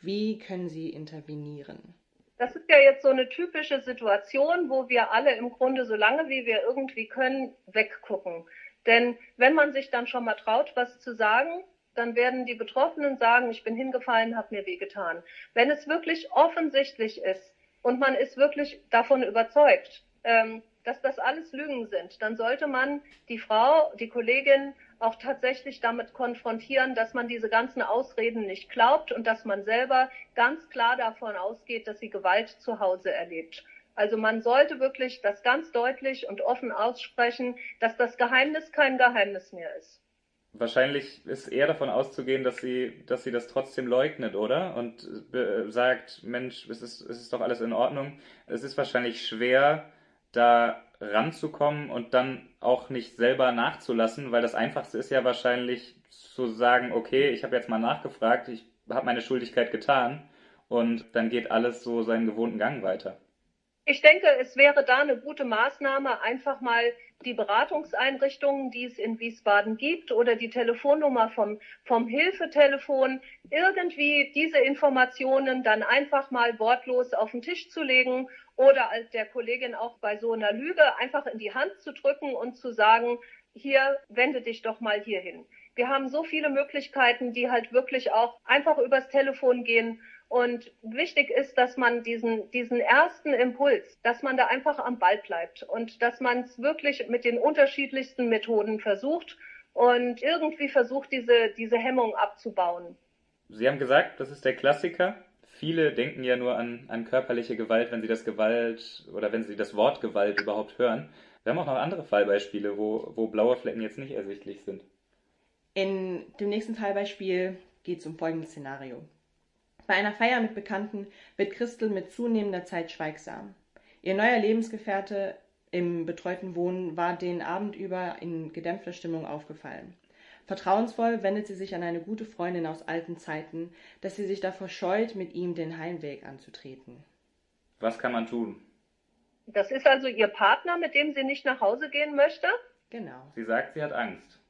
Wie können Sie intervenieren? Das ist ja jetzt so eine typische Situation, wo wir alle im Grunde so lange wie wir irgendwie können, weggucken. Denn wenn man sich dann schon mal traut, was zu sagen, dann werden die Betroffenen sagen, ich bin hingefallen, habe mir wehgetan. Wenn es wirklich offensichtlich ist und man ist wirklich davon überzeugt, ähm, dass das alles Lügen sind, dann sollte man die Frau, die Kollegin auch tatsächlich damit konfrontieren, dass man diese ganzen Ausreden nicht glaubt und dass man selber ganz klar davon ausgeht, dass sie Gewalt zu Hause erlebt. Also man sollte wirklich das ganz deutlich und offen aussprechen, dass das Geheimnis kein Geheimnis mehr ist. Wahrscheinlich ist eher davon auszugehen, dass sie, dass sie das trotzdem leugnet, oder? Und äh, sagt, Mensch, es ist, es ist doch alles in Ordnung. Es ist wahrscheinlich schwer, da ranzukommen und dann auch nicht selber nachzulassen, weil das Einfachste ist ja wahrscheinlich zu sagen, okay, ich habe jetzt mal nachgefragt, ich habe meine Schuldigkeit getan und dann geht alles so seinen gewohnten Gang weiter. Ich denke, es wäre da eine gute Maßnahme, einfach mal die Beratungseinrichtungen, die es in Wiesbaden gibt, oder die Telefonnummer vom, vom Hilfetelefon, irgendwie diese Informationen dann einfach mal wortlos auf den Tisch zu legen oder als der Kollegin auch bei so einer Lüge einfach in die Hand zu drücken und zu sagen, hier wende dich doch mal hierhin. Wir haben so viele Möglichkeiten, die halt wirklich auch einfach übers Telefon gehen. Und wichtig ist, dass man diesen, diesen ersten Impuls, dass man da einfach am Ball bleibt und dass man es wirklich mit den unterschiedlichsten Methoden versucht und irgendwie versucht, diese, diese Hemmung abzubauen. Sie haben gesagt, das ist der Klassiker. Viele denken ja nur an, an körperliche Gewalt, wenn sie das Gewalt oder wenn sie das Wort Gewalt überhaupt hören. Wir haben auch noch andere Fallbeispiele, wo, wo blaue Flecken jetzt nicht ersichtlich sind. In dem nächsten Fallbeispiel geht es um folgendes Szenario. Bei einer Feier mit Bekannten wird Christel mit zunehmender Zeit schweigsam. Ihr neuer Lebensgefährte im betreuten Wohnen war den Abend über in gedämpfter Stimmung aufgefallen. Vertrauensvoll wendet sie sich an eine gute Freundin aus alten Zeiten, dass sie sich davor scheut, mit ihm den Heimweg anzutreten. Was kann man tun? Das ist also Ihr Partner, mit dem sie nicht nach Hause gehen möchte? Genau. Sie sagt, sie hat Angst.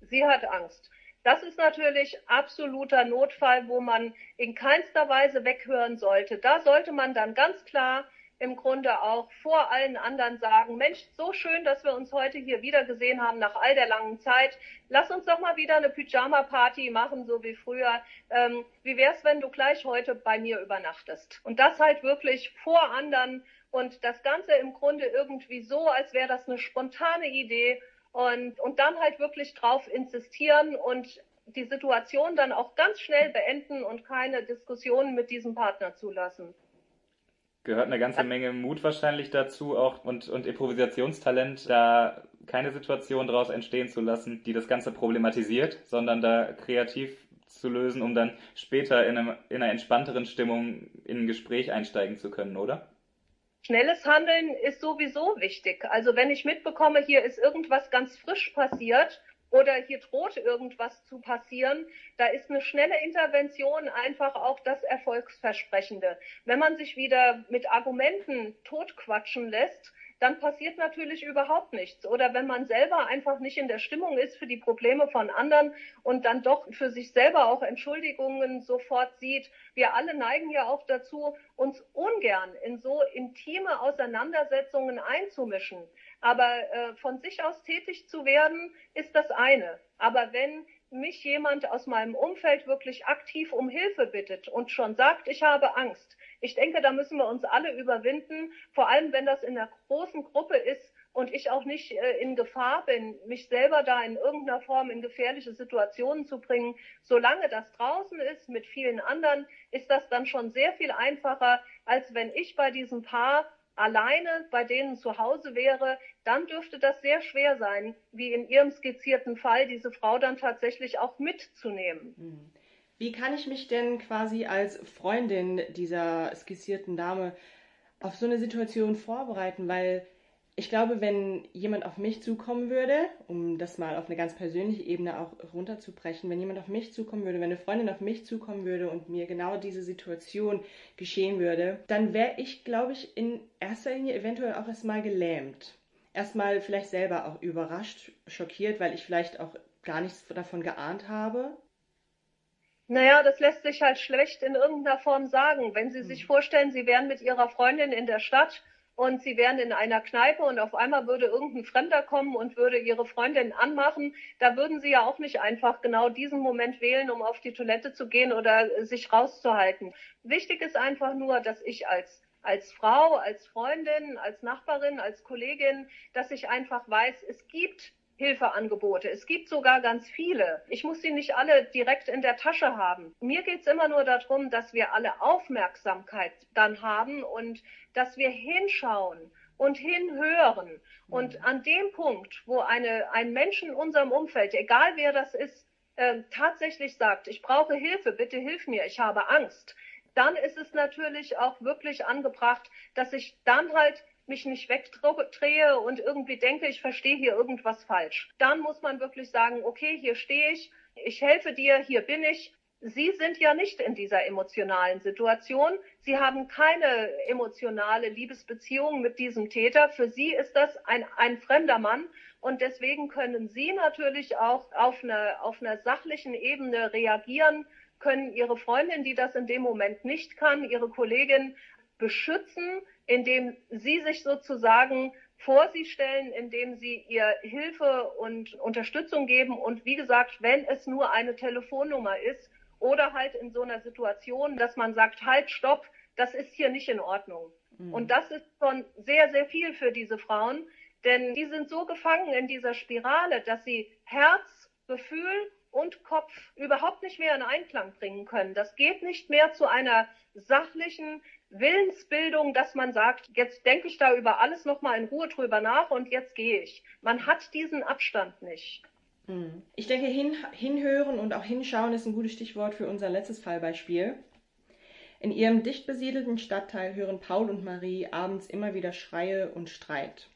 Sie hat Angst. Das ist natürlich absoluter Notfall, wo man in keinster Weise weghören sollte. Da sollte man dann ganz klar im Grunde auch vor allen anderen sagen, Mensch, so schön, dass wir uns heute hier wieder gesehen haben nach all der langen Zeit. Lass uns doch mal wieder eine Pyjama-Party machen, so wie früher. Ähm, wie wär's, wenn du gleich heute bei mir übernachtest? Und das halt wirklich vor anderen und das Ganze im Grunde irgendwie so, als wäre das eine spontane Idee und, und dann halt wirklich drauf insistieren und die Situation dann auch ganz schnell beenden und keine Diskussionen mit diesem Partner zulassen gehört eine ganze Menge Mut wahrscheinlich dazu auch und, und Improvisationstalent, da keine Situation daraus entstehen zu lassen, die das Ganze problematisiert, sondern da kreativ zu lösen, um dann später in, einem, in einer entspannteren Stimmung in ein Gespräch einsteigen zu können, oder? Schnelles Handeln ist sowieso wichtig. Also wenn ich mitbekomme, hier ist irgendwas ganz frisch passiert oder hier droht irgendwas zu passieren, da ist eine schnelle Intervention einfach auch das Erfolgsversprechende. Wenn man sich wieder mit Argumenten totquatschen lässt, dann passiert natürlich überhaupt nichts. Oder wenn man selber einfach nicht in der Stimmung ist für die Probleme von anderen und dann doch für sich selber auch Entschuldigungen sofort sieht. Wir alle neigen ja auch dazu, uns ungern in so intime Auseinandersetzungen einzumischen. Aber äh, von sich aus tätig zu werden, ist das eine. Aber wenn mich jemand aus meinem Umfeld wirklich aktiv um Hilfe bittet und schon sagt, ich habe Angst, ich denke, da müssen wir uns alle überwinden, vor allem wenn das in einer großen Gruppe ist und ich auch nicht äh, in Gefahr bin, mich selber da in irgendeiner Form in gefährliche Situationen zu bringen. Solange das draußen ist mit vielen anderen, ist das dann schon sehr viel einfacher, als wenn ich bei diesem Paar alleine bei denen zu Hause wäre, dann dürfte das sehr schwer sein, wie in Ihrem skizzierten Fall, diese Frau dann tatsächlich auch mitzunehmen. Hm. Wie kann ich mich denn quasi als Freundin dieser skizzierten Dame auf so eine Situation vorbereiten? Weil ich glaube, wenn jemand auf mich zukommen würde, um das mal auf eine ganz persönliche Ebene auch runterzubrechen, wenn jemand auf mich zukommen würde, wenn eine Freundin auf mich zukommen würde und mir genau diese Situation geschehen würde, dann wäre ich, glaube ich, in erster Linie eventuell auch erstmal gelähmt. Erstmal vielleicht selber auch überrascht, schockiert, weil ich vielleicht auch gar nichts davon geahnt habe. Naja, das lässt sich halt schlecht in irgendeiner Form sagen. Wenn Sie sich hm. vorstellen, Sie wären mit Ihrer Freundin in der Stadt und sie wären in einer Kneipe und auf einmal würde irgendein Fremder kommen und würde ihre Freundin anmachen, da würden sie ja auch nicht einfach genau diesen Moment wählen, um auf die Toilette zu gehen oder sich rauszuhalten. Wichtig ist einfach nur, dass ich als als Frau, als Freundin, als Nachbarin, als Kollegin, dass ich einfach weiß, es gibt Hilfeangebote. Es gibt sogar ganz viele. Ich muss sie nicht alle direkt in der Tasche haben. Mir geht es immer nur darum, dass wir alle Aufmerksamkeit dann haben und dass wir hinschauen und hinhören. Und mhm. an dem Punkt, wo eine, ein Mensch in unserem Umfeld, egal wer das ist, äh, tatsächlich sagt, ich brauche Hilfe, bitte hilf mir, ich habe Angst, dann ist es natürlich auch wirklich angebracht, dass ich dann halt mich nicht wegdrehe und irgendwie denke, ich verstehe hier irgendwas falsch. Dann muss man wirklich sagen, okay, hier stehe ich, ich helfe dir, hier bin ich. Sie sind ja nicht in dieser emotionalen Situation. Sie haben keine emotionale Liebesbeziehung mit diesem Täter. Für Sie ist das ein, ein fremder Mann. Und deswegen können Sie natürlich auch auf einer, auf einer sachlichen Ebene reagieren, können Ihre Freundin, die das in dem Moment nicht kann, Ihre Kollegin beschützen, indem sie sich sozusagen vor sie stellen, indem sie ihr Hilfe und Unterstützung geben. Und wie gesagt, wenn es nur eine Telefonnummer ist oder halt in so einer Situation, dass man sagt, halt, stopp, das ist hier nicht in Ordnung. Mhm. Und das ist schon sehr, sehr viel für diese Frauen, denn die sind so gefangen in dieser Spirale, dass sie Herz, Gefühl und Kopf überhaupt nicht mehr in Einklang bringen können. Das geht nicht mehr zu einer sachlichen Willensbildung, dass man sagt, jetzt denke ich da über alles nochmal in Ruhe drüber nach und jetzt gehe ich. Man hat diesen Abstand nicht. Hm. Ich denke, hin, hinhören und auch hinschauen ist ein gutes Stichwort für unser letztes Fallbeispiel. In ihrem dicht besiedelten Stadtteil hören Paul und Marie abends immer wieder Schreie und Streit.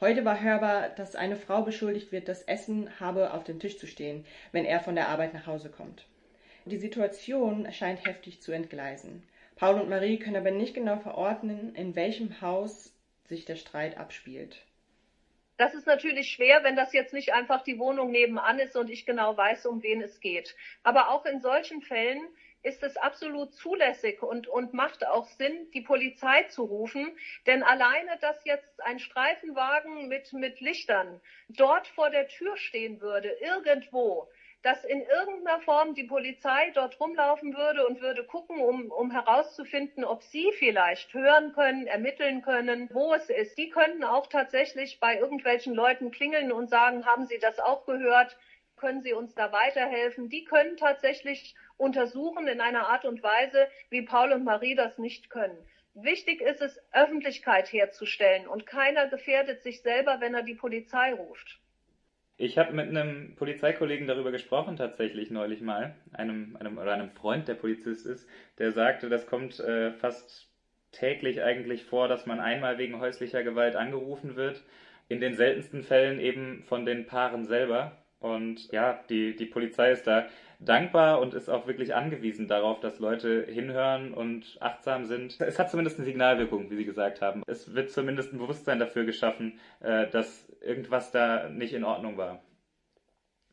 Heute war hörbar, dass eine Frau beschuldigt wird, das Essen habe auf dem Tisch zu stehen, wenn er von der Arbeit nach Hause kommt. Die Situation scheint heftig zu entgleisen. Paul und Marie können aber nicht genau verordnen, in welchem Haus sich der Streit abspielt. Das ist natürlich schwer, wenn das jetzt nicht einfach die Wohnung nebenan ist und ich genau weiß, um wen es geht. Aber auch in solchen Fällen ist es absolut zulässig und, und macht auch Sinn, die Polizei zu rufen. Denn alleine, dass jetzt ein Streifenwagen mit, mit Lichtern dort vor der Tür stehen würde, irgendwo, dass in irgendeiner Form die Polizei dort rumlaufen würde und würde gucken, um, um herauszufinden, ob sie vielleicht hören können, ermitteln können, wo es ist. Die könnten auch tatsächlich bei irgendwelchen Leuten klingeln und sagen, haben Sie das auch gehört? Können Sie uns da weiterhelfen? Die können tatsächlich untersuchen in einer Art und Weise, wie Paul und Marie das nicht können. Wichtig ist es, Öffentlichkeit herzustellen und keiner gefährdet sich selber, wenn er die Polizei ruft. Ich habe mit einem Polizeikollegen darüber gesprochen, tatsächlich neulich mal, einem, einem oder einem Freund, der Polizist ist, der sagte, das kommt äh, fast täglich eigentlich vor, dass man einmal wegen häuslicher Gewalt angerufen wird. In den seltensten Fällen eben von den Paaren selber. Und ja, die, die Polizei ist da dankbar und ist auch wirklich angewiesen darauf, dass Leute hinhören und achtsam sind. Es hat zumindest eine Signalwirkung, wie Sie gesagt haben. Es wird zumindest ein Bewusstsein dafür geschaffen, äh, dass irgendwas da nicht in Ordnung war.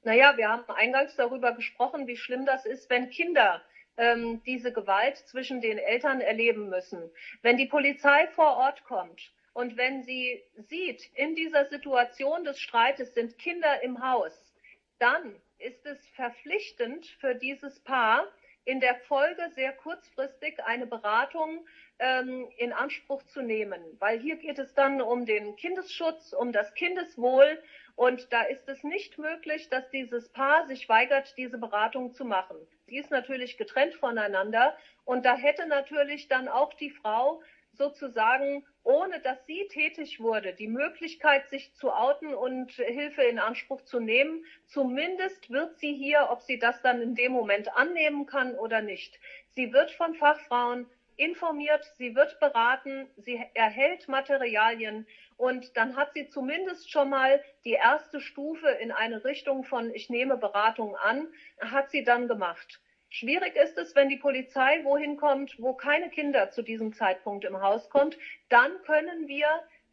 Naja, wir haben eingangs darüber gesprochen, wie schlimm das ist, wenn Kinder ähm, diese Gewalt zwischen den Eltern erleben müssen. Wenn die Polizei vor Ort kommt und wenn sie sieht, in dieser Situation des Streites sind Kinder im Haus, dann ist es verpflichtend für dieses Paar, in der Folge sehr kurzfristig eine Beratung ähm, in Anspruch zu nehmen, weil hier geht es dann um den Kindesschutz, um das Kindeswohl. Und da ist es nicht möglich, dass dieses Paar sich weigert, diese Beratung zu machen. Sie ist natürlich getrennt voneinander. Und da hätte natürlich dann auch die Frau sozusagen, ohne dass sie tätig wurde, die Möglichkeit, sich zu outen und Hilfe in Anspruch zu nehmen. Zumindest wird sie hier, ob sie das dann in dem Moment annehmen kann oder nicht. Sie wird von Fachfrauen informiert, sie wird beraten, sie erhält Materialien und dann hat sie zumindest schon mal die erste Stufe in eine Richtung von ich nehme Beratung an, hat sie dann gemacht. Schwierig ist es, wenn die Polizei wohin kommt, wo keine Kinder zu diesem Zeitpunkt im Haus kommt. Dann können wir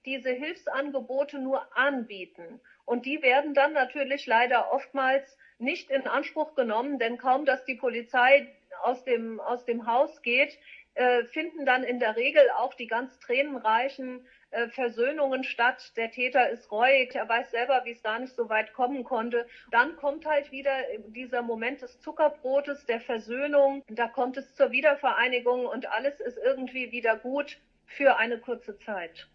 diese Hilfsangebote nur anbieten. Und die werden dann natürlich leider oftmals nicht in Anspruch genommen, denn kaum, dass die Polizei aus dem, aus dem Haus geht, äh, finden dann in der Regel auch die ganz tränenreichen äh, Versöhnungen statt. Der Täter ist reuig, er weiß selber, wie es gar nicht so weit kommen konnte. Dann kommt halt wieder dieser Moment des Zuckerbrotes, der Versöhnung. Da kommt es zur Wiedervereinigung und alles ist irgendwie wieder gut für eine kurze Zeit.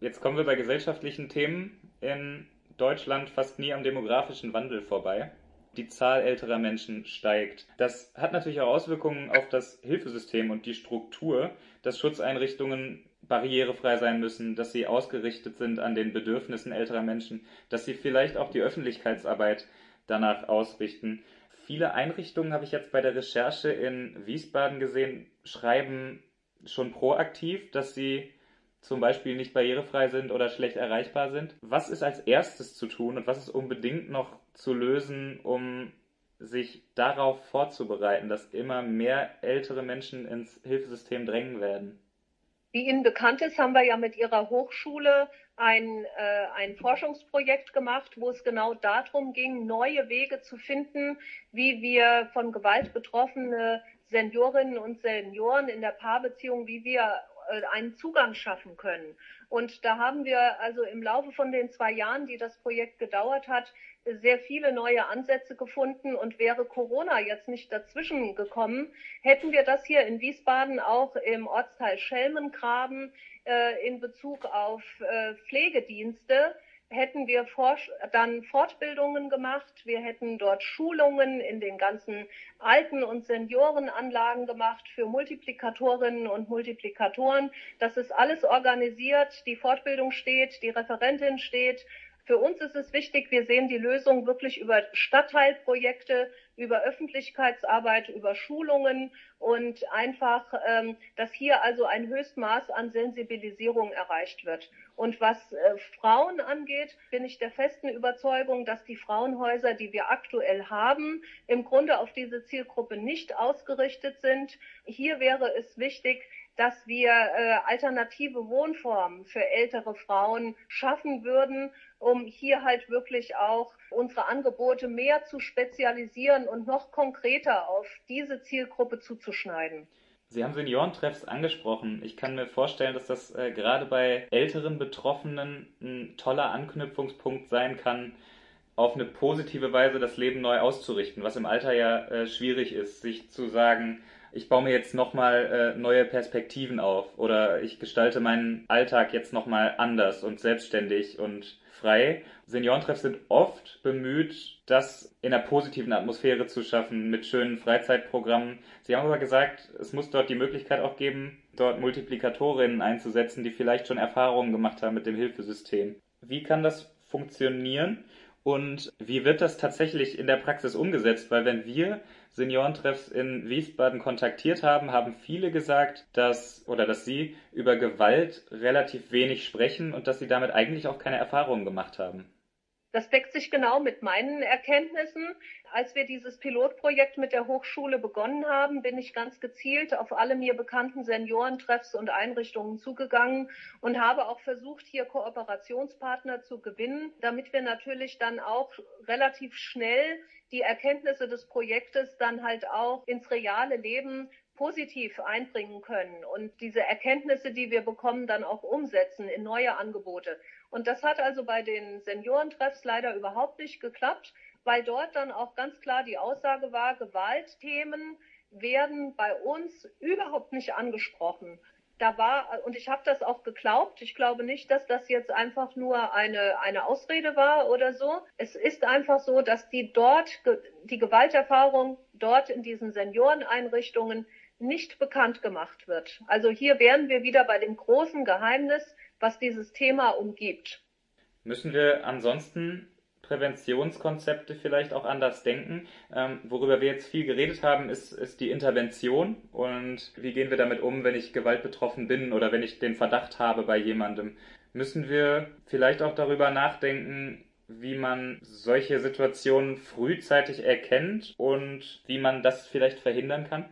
Jetzt kommen wir bei gesellschaftlichen Themen in Deutschland fast nie am demografischen Wandel vorbei die Zahl älterer Menschen steigt. Das hat natürlich auch Auswirkungen auf das Hilfesystem und die Struktur, dass Schutzeinrichtungen barrierefrei sein müssen, dass sie ausgerichtet sind an den Bedürfnissen älterer Menschen, dass sie vielleicht auch die Öffentlichkeitsarbeit danach ausrichten. Viele Einrichtungen habe ich jetzt bei der Recherche in Wiesbaden gesehen, schreiben schon proaktiv, dass sie zum Beispiel nicht barrierefrei sind oder schlecht erreichbar sind. Was ist als erstes zu tun und was ist unbedingt noch zu lösen, um sich darauf vorzubereiten, dass immer mehr ältere Menschen ins Hilfesystem drängen werden? Wie Ihnen bekannt ist, haben wir ja mit Ihrer Hochschule ein, äh, ein Forschungsprojekt gemacht, wo es genau darum ging, neue Wege zu finden, wie wir von Gewalt betroffene Seniorinnen und Senioren in der Paarbeziehung, wie wir äh, einen Zugang schaffen können. Und da haben wir also im Laufe von den zwei Jahren, die das Projekt gedauert hat, sehr viele neue Ansätze gefunden. Und wäre Corona jetzt nicht dazwischen gekommen, hätten wir das hier in Wiesbaden auch im Ortsteil Schelmengraben äh, in Bezug auf äh, Pflegedienste hätten wir dann Fortbildungen gemacht. Wir hätten dort Schulungen in den ganzen Alten- und Seniorenanlagen gemacht für Multiplikatorinnen und Multiplikatoren. Das ist alles organisiert. Die Fortbildung steht, die Referentin steht. Für uns ist es wichtig, wir sehen die Lösung wirklich über Stadtteilprojekte, über Öffentlichkeitsarbeit, über Schulungen und einfach, ähm, dass hier also ein Höchstmaß an Sensibilisierung erreicht wird. Und was äh, Frauen angeht, bin ich der festen Überzeugung, dass die Frauenhäuser, die wir aktuell haben, im Grunde auf diese Zielgruppe nicht ausgerichtet sind. Hier wäre es wichtig, dass wir äh, alternative Wohnformen für ältere Frauen schaffen würden, um hier halt wirklich auch unsere Angebote mehr zu spezialisieren und noch konkreter auf diese Zielgruppe zuzuschneiden. Sie haben Seniorentreffs angesprochen. Ich kann mir vorstellen, dass das äh, gerade bei älteren Betroffenen ein toller Anknüpfungspunkt sein kann, auf eine positive Weise das Leben neu auszurichten, was im Alter ja äh, schwierig ist, sich zu sagen, ich baue mir jetzt nochmal äh, neue Perspektiven auf oder ich gestalte meinen Alltag jetzt nochmal anders und selbstständig und frei. Seniorentreffs sind oft bemüht, das in einer positiven Atmosphäre zu schaffen, mit schönen Freizeitprogrammen. Sie haben aber gesagt, es muss dort die Möglichkeit auch geben, dort Multiplikatorinnen einzusetzen, die vielleicht schon Erfahrungen gemacht haben mit dem Hilfesystem. Wie kann das funktionieren? Und wie wird das tatsächlich in der Praxis umgesetzt? Weil wenn wir Seniorentreffs in Wiesbaden kontaktiert haben, haben viele gesagt, dass oder dass sie über Gewalt relativ wenig sprechen und dass sie damit eigentlich auch keine Erfahrungen gemacht haben. Das deckt sich genau mit meinen Erkenntnissen. Als wir dieses Pilotprojekt mit der Hochschule begonnen haben, bin ich ganz gezielt auf alle mir bekannten Seniorentreffs und Einrichtungen zugegangen und habe auch versucht, hier Kooperationspartner zu gewinnen, damit wir natürlich dann auch relativ schnell die Erkenntnisse des Projektes dann halt auch ins reale Leben positiv einbringen können und diese Erkenntnisse, die wir bekommen, dann auch umsetzen in neue Angebote. Und das hat also bei den Seniorentreffs leider überhaupt nicht geklappt, weil dort dann auch ganz klar die Aussage war, Gewaltthemen werden bei uns überhaupt nicht angesprochen. Da war, und ich habe das auch geglaubt, ich glaube nicht, dass das jetzt einfach nur eine, eine Ausrede war oder so. Es ist einfach so, dass die dort, die Gewalterfahrung dort in diesen Senioreneinrichtungen nicht bekannt gemacht wird. Also hier wären wir wieder bei dem großen Geheimnis, was dieses Thema umgibt. Müssen wir ansonsten Präventionskonzepte vielleicht auch anders denken? Ähm, worüber wir jetzt viel geredet haben, ist, ist die Intervention und wie gehen wir damit um, wenn ich gewaltbetroffen bin oder wenn ich den Verdacht habe bei jemandem? Müssen wir vielleicht auch darüber nachdenken, wie man solche Situationen frühzeitig erkennt und wie man das vielleicht verhindern kann?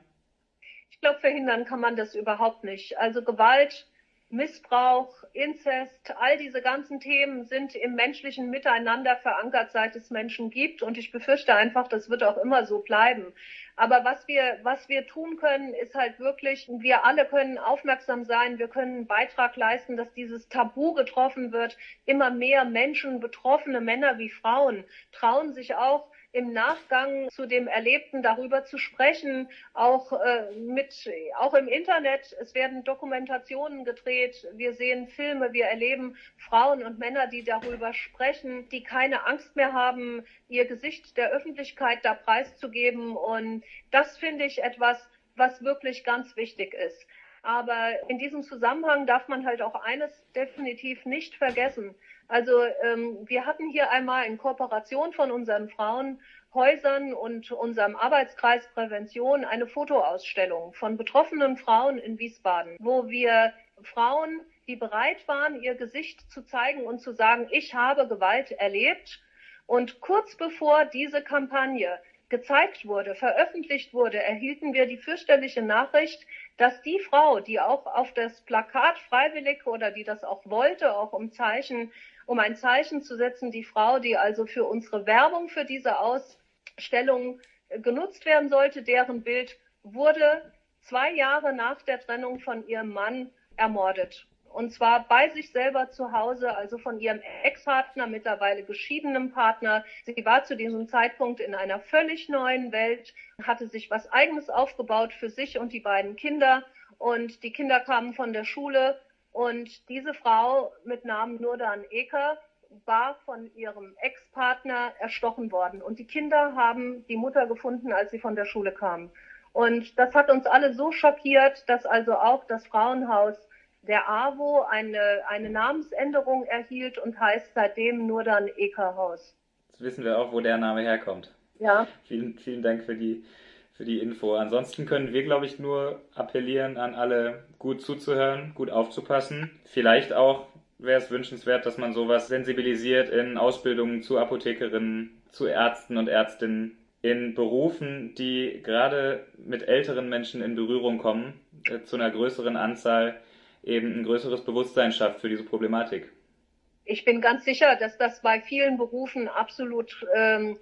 Ich glaube, verhindern kann man das überhaupt nicht. Also Gewalt Missbrauch, Inzest, all diese ganzen Themen sind im menschlichen Miteinander verankert, seit es Menschen gibt. Und ich befürchte einfach, das wird auch immer so bleiben. Aber was wir, was wir tun können, ist halt wirklich, wir alle können aufmerksam sein, wir können einen Beitrag leisten, dass dieses Tabu getroffen wird. Immer mehr Menschen, betroffene Männer wie Frauen, trauen sich auch, im Nachgang zu dem Erlebten darüber zu sprechen, auch äh, mit, auch im Internet. Es werden Dokumentationen gedreht. Wir sehen Filme. Wir erleben Frauen und Männer, die darüber sprechen, die keine Angst mehr haben, ihr Gesicht der Öffentlichkeit da preiszugeben. Und das finde ich etwas, was wirklich ganz wichtig ist. Aber in diesem Zusammenhang darf man halt auch eines definitiv nicht vergessen. Also ähm, wir hatten hier einmal in Kooperation von unseren Frauenhäusern und unserem Arbeitskreis Prävention eine Fotoausstellung von betroffenen Frauen in Wiesbaden, wo wir Frauen, die bereit waren, ihr Gesicht zu zeigen und zu sagen, ich habe Gewalt erlebt. Und kurz bevor diese Kampagne gezeigt wurde, veröffentlicht wurde, erhielten wir die fürchterliche Nachricht, dass die Frau, die auch auf das Plakat freiwillig oder die das auch wollte, auch um Zeichen um ein Zeichen zu setzen. Die Frau, die also für unsere Werbung für diese Ausstellung äh, genutzt werden sollte, deren Bild wurde zwei Jahre nach der Trennung von ihrem Mann ermordet. Und zwar bei sich selber zu Hause, also von ihrem Ex-Partner, mittlerweile geschiedenem Partner. Sie war zu diesem Zeitpunkt in einer völlig neuen Welt, hatte sich was Eigenes aufgebaut für sich und die beiden Kinder. Und die Kinder kamen von der Schule. Und diese Frau mit Namen Nurdan Eker war von ihrem Ex-Partner erstochen worden. Und die Kinder haben die Mutter gefunden, als sie von der Schule kamen. Und das hat uns alle so schockiert, dass also auch das Frauenhaus der AWO eine, eine Namensänderung erhielt und heißt seitdem nur dann EK-Haus. Jetzt wissen wir auch, wo der Name herkommt. Ja. Vielen, vielen Dank für die, für die Info. Ansonsten können wir, glaube ich, nur appellieren an alle, gut zuzuhören, gut aufzupassen. Vielleicht auch wäre es wünschenswert, dass man sowas sensibilisiert in Ausbildungen zu Apothekerinnen, zu Ärzten und Ärztinnen, in Berufen, die gerade mit älteren Menschen in Berührung kommen, äh, zu einer größeren Anzahl eben ein größeres Bewusstsein schafft für diese Problematik. Ich bin ganz sicher, dass das bei vielen Berufen absolut ähm,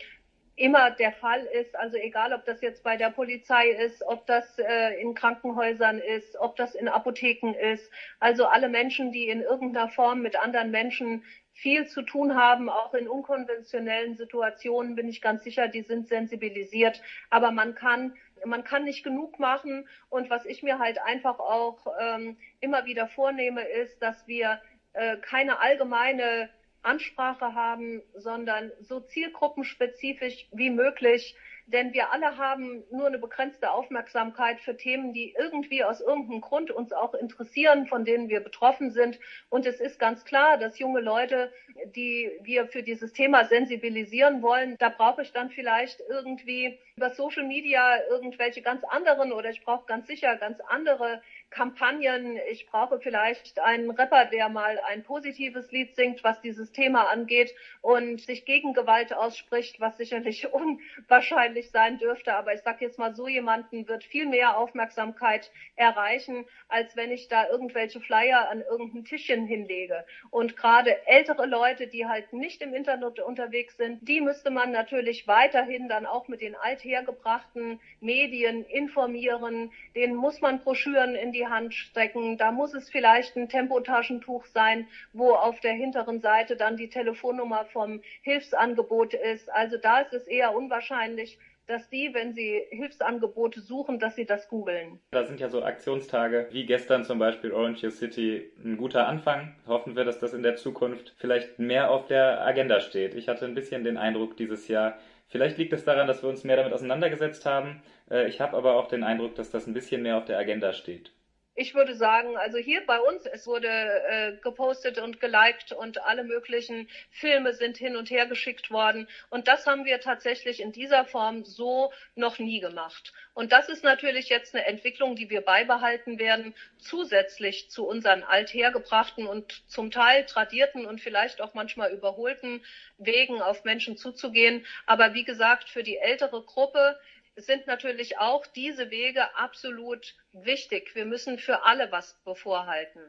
immer der Fall ist. Also egal, ob das jetzt bei der Polizei ist, ob das äh, in Krankenhäusern ist, ob das in Apotheken ist. Also alle Menschen, die in irgendeiner Form mit anderen Menschen viel zu tun haben, auch in unkonventionellen Situationen, bin ich ganz sicher, die sind sensibilisiert. Aber man kann, man kann nicht genug machen. Und was ich mir halt einfach auch ähm, immer wieder vornehme, ist, dass wir äh, keine allgemeine Ansprache haben, sondern so zielgruppenspezifisch wie möglich denn wir alle haben nur eine begrenzte Aufmerksamkeit für Themen, die irgendwie aus irgendeinem Grund uns auch interessieren, von denen wir betroffen sind. Und es ist ganz klar, dass junge Leute, die wir für dieses Thema sensibilisieren wollen, da brauche ich dann vielleicht irgendwie über Social Media irgendwelche ganz anderen oder ich brauche ganz sicher ganz andere Kampagnen. Ich brauche vielleicht einen Rapper, der mal ein positives Lied singt, was dieses Thema angeht und sich gegen Gewalt ausspricht, was sicherlich [laughs] unwahrscheinlich sein dürfte. Aber ich sage jetzt mal, so jemanden wird viel mehr Aufmerksamkeit erreichen, als wenn ich da irgendwelche Flyer an irgendein Tischchen hinlege. Und gerade ältere Leute, die halt nicht im Internet unterwegs sind, die müsste man natürlich weiterhin dann auch mit den althergebrachten Medien informieren. Denen muss man Broschüren in die Hand strecken. Da muss es vielleicht ein Tempotaschentuch sein, wo auf der hinteren Seite dann die Telefonnummer vom Hilfsangebot ist. Also da ist es eher unwahrscheinlich, dass die, wenn sie Hilfsangebote suchen, dass sie das googeln. Da sind ja so Aktionstage wie gestern zum Beispiel Orange Your City ein guter Anfang. Hoffen wir, dass das in der Zukunft vielleicht mehr auf der Agenda steht. Ich hatte ein bisschen den Eindruck dieses Jahr, vielleicht liegt es daran, dass wir uns mehr damit auseinandergesetzt haben. Äh, ich habe aber auch den Eindruck, dass das ein bisschen mehr auf der Agenda steht ich würde sagen, also hier bei uns, es wurde äh, gepostet und geliked und alle möglichen Filme sind hin und her geschickt worden. Und das haben wir tatsächlich in dieser Form so noch nie gemacht. Und das ist natürlich jetzt eine Entwicklung, die wir beibehalten werden, zusätzlich zu unseren althergebrachten und zum Teil tradierten und vielleicht auch manchmal überholten Wegen auf Menschen zuzugehen. Aber wie gesagt, für die ältere Gruppe sind natürlich auch diese Wege absolut wichtig. Wir müssen für alle was bevorhalten.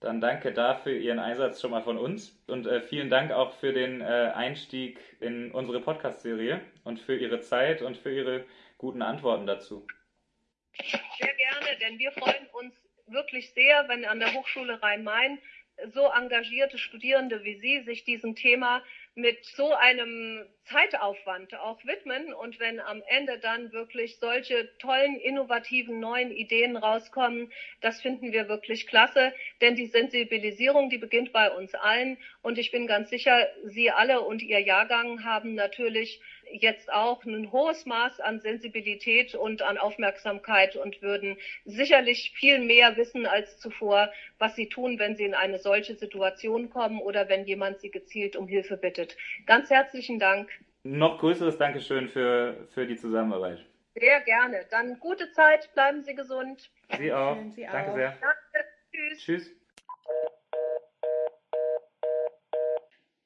Dann danke dafür Ihren Einsatz schon mal von uns und äh, vielen Dank auch für den äh, Einstieg in unsere Podcast-Serie und für Ihre Zeit und für Ihre guten Antworten dazu. Sehr gerne, denn wir freuen uns wirklich sehr, wenn an der Hochschule Rhein-Main so engagierte Studierende wie Sie sich diesem Thema mit so einem Zeitaufwand auch widmen und wenn am Ende dann wirklich solche tollen, innovativen, neuen Ideen rauskommen, das finden wir wirklich klasse, denn die Sensibilisierung, die beginnt bei uns allen und ich bin ganz sicher, Sie alle und Ihr Jahrgang haben natürlich jetzt auch ein hohes Maß an Sensibilität und an Aufmerksamkeit und würden sicherlich viel mehr wissen als zuvor, was sie tun, wenn sie in eine solche Situation kommen oder wenn jemand sie gezielt um Hilfe bittet. Ganz herzlichen Dank. Noch größeres Dankeschön für, für die Zusammenarbeit. Sehr gerne. Dann gute Zeit, bleiben Sie gesund. Sie auch. Sie Danke auch. sehr. Danke. Tschüss. Tschüss.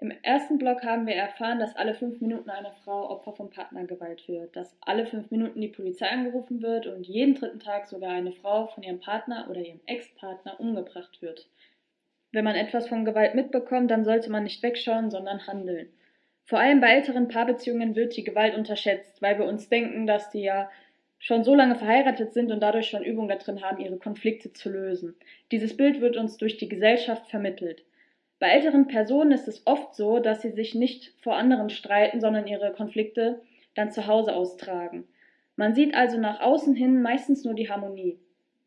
Im ersten Block haben wir erfahren, dass alle fünf Minuten eine Frau Opfer von Partnergewalt wird, dass alle fünf Minuten die Polizei angerufen wird und jeden dritten Tag sogar eine Frau von ihrem Partner oder ihrem Ex-Partner umgebracht wird. Wenn man etwas von Gewalt mitbekommt, dann sollte man nicht wegschauen, sondern handeln. Vor allem bei älteren Paarbeziehungen wird die Gewalt unterschätzt, weil wir uns denken, dass die ja schon so lange verheiratet sind und dadurch schon Übung darin haben, ihre Konflikte zu lösen. Dieses Bild wird uns durch die Gesellschaft vermittelt. Bei älteren Personen ist es oft so, dass sie sich nicht vor anderen streiten, sondern ihre Konflikte dann zu Hause austragen. Man sieht also nach außen hin meistens nur die Harmonie.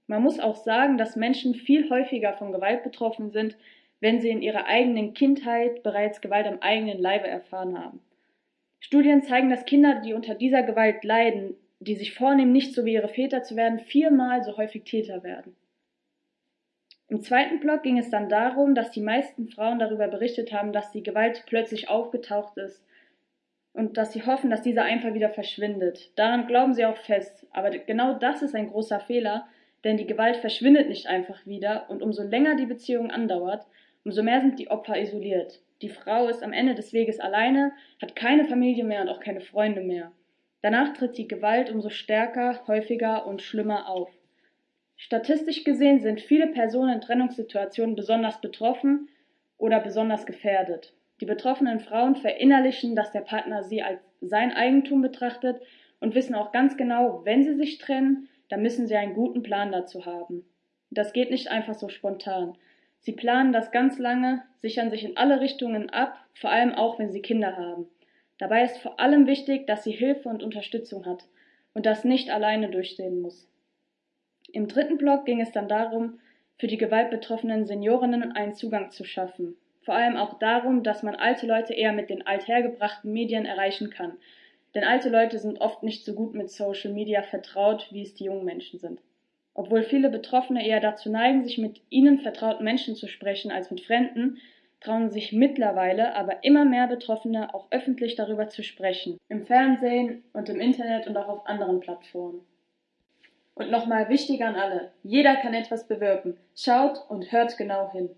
Man muss auch sagen, dass Menschen viel häufiger von Gewalt betroffen sind, wenn sie in ihrer eigenen Kindheit bereits Gewalt am eigenen Leibe erfahren haben. Studien zeigen, dass Kinder, die unter dieser Gewalt leiden, die sich vornehmen, nicht so wie ihre Väter zu werden, viermal so häufig Täter werden. Im zweiten Block ging es dann darum, dass die meisten Frauen darüber berichtet haben, dass die Gewalt plötzlich aufgetaucht ist und dass sie hoffen, dass diese einfach wieder verschwindet. Daran glauben sie auch fest. Aber genau das ist ein großer Fehler, denn die Gewalt verschwindet nicht einfach wieder und umso länger die Beziehung andauert, umso mehr sind die Opfer isoliert. Die Frau ist am Ende des Weges alleine, hat keine Familie mehr und auch keine Freunde mehr. Danach tritt die Gewalt umso stärker, häufiger und schlimmer auf. Statistisch gesehen sind viele Personen in Trennungssituationen besonders betroffen oder besonders gefährdet. Die betroffenen Frauen verinnerlichen, dass der Partner sie als sein Eigentum betrachtet und wissen auch ganz genau, wenn sie sich trennen, dann müssen sie einen guten Plan dazu haben. Das geht nicht einfach so spontan. Sie planen das ganz lange, sichern sich in alle Richtungen ab, vor allem auch, wenn sie Kinder haben. Dabei ist vor allem wichtig, dass sie Hilfe und Unterstützung hat und das nicht alleine durchstehen muss. Im dritten Block ging es dann darum, für die gewaltbetroffenen Seniorinnen einen Zugang zu schaffen. Vor allem auch darum, dass man alte Leute eher mit den althergebrachten Medien erreichen kann. Denn alte Leute sind oft nicht so gut mit Social Media vertraut, wie es die jungen Menschen sind. Obwohl viele Betroffene eher dazu neigen, sich mit ihnen vertrauten Menschen zu sprechen als mit Fremden, trauen sich mittlerweile aber immer mehr Betroffene auch öffentlich darüber zu sprechen. Im Fernsehen und im Internet und auch auf anderen Plattformen. Und nochmal wichtiger an alle, jeder kann etwas bewirken. Schaut und hört genau hin.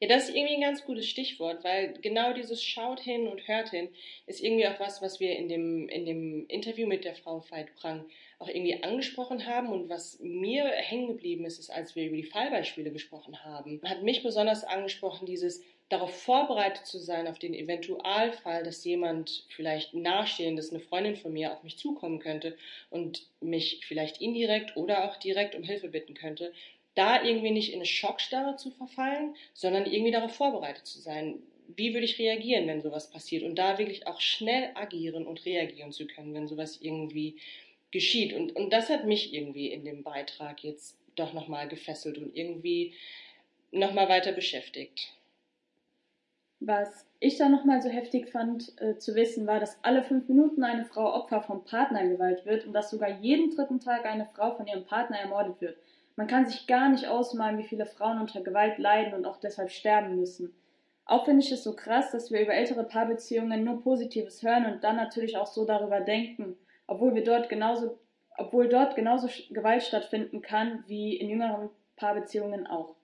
Ja, das ist irgendwie ein ganz gutes Stichwort, weil genau dieses Schaut hin und hört hin ist irgendwie auch was, was wir in dem, in dem Interview mit der Frau Veit Prang auch irgendwie angesprochen haben und was mir hängen geblieben ist, ist, als wir über die Fallbeispiele gesprochen haben, hat mich besonders angesprochen, dieses darauf vorbereitet zu sein, auf den Eventualfall, dass jemand vielleicht nahestehendes, eine Freundin von mir, auf mich zukommen könnte und mich vielleicht indirekt oder auch direkt um Hilfe bitten könnte, da irgendwie nicht in eine Schockstarre zu verfallen, sondern irgendwie darauf vorbereitet zu sein. Wie würde ich reagieren, wenn sowas passiert? Und da wirklich auch schnell agieren und reagieren zu können, wenn sowas irgendwie geschieht. Und, und das hat mich irgendwie in dem Beitrag jetzt doch nochmal gefesselt und irgendwie nochmal weiter beschäftigt. Was ich da nochmal so heftig fand äh, zu wissen, war, dass alle fünf Minuten eine Frau Opfer von Partnergewalt wird und dass sogar jeden dritten Tag eine Frau von ihrem Partner ermordet wird. Man kann sich gar nicht ausmalen, wie viele Frauen unter Gewalt leiden und auch deshalb sterben müssen. Auch finde ich es so krass, dass wir über ältere Paarbeziehungen nur Positives hören und dann natürlich auch so darüber denken, obwohl wir dort genauso, obwohl dort genauso Gewalt stattfinden kann wie in jüngeren Paarbeziehungen auch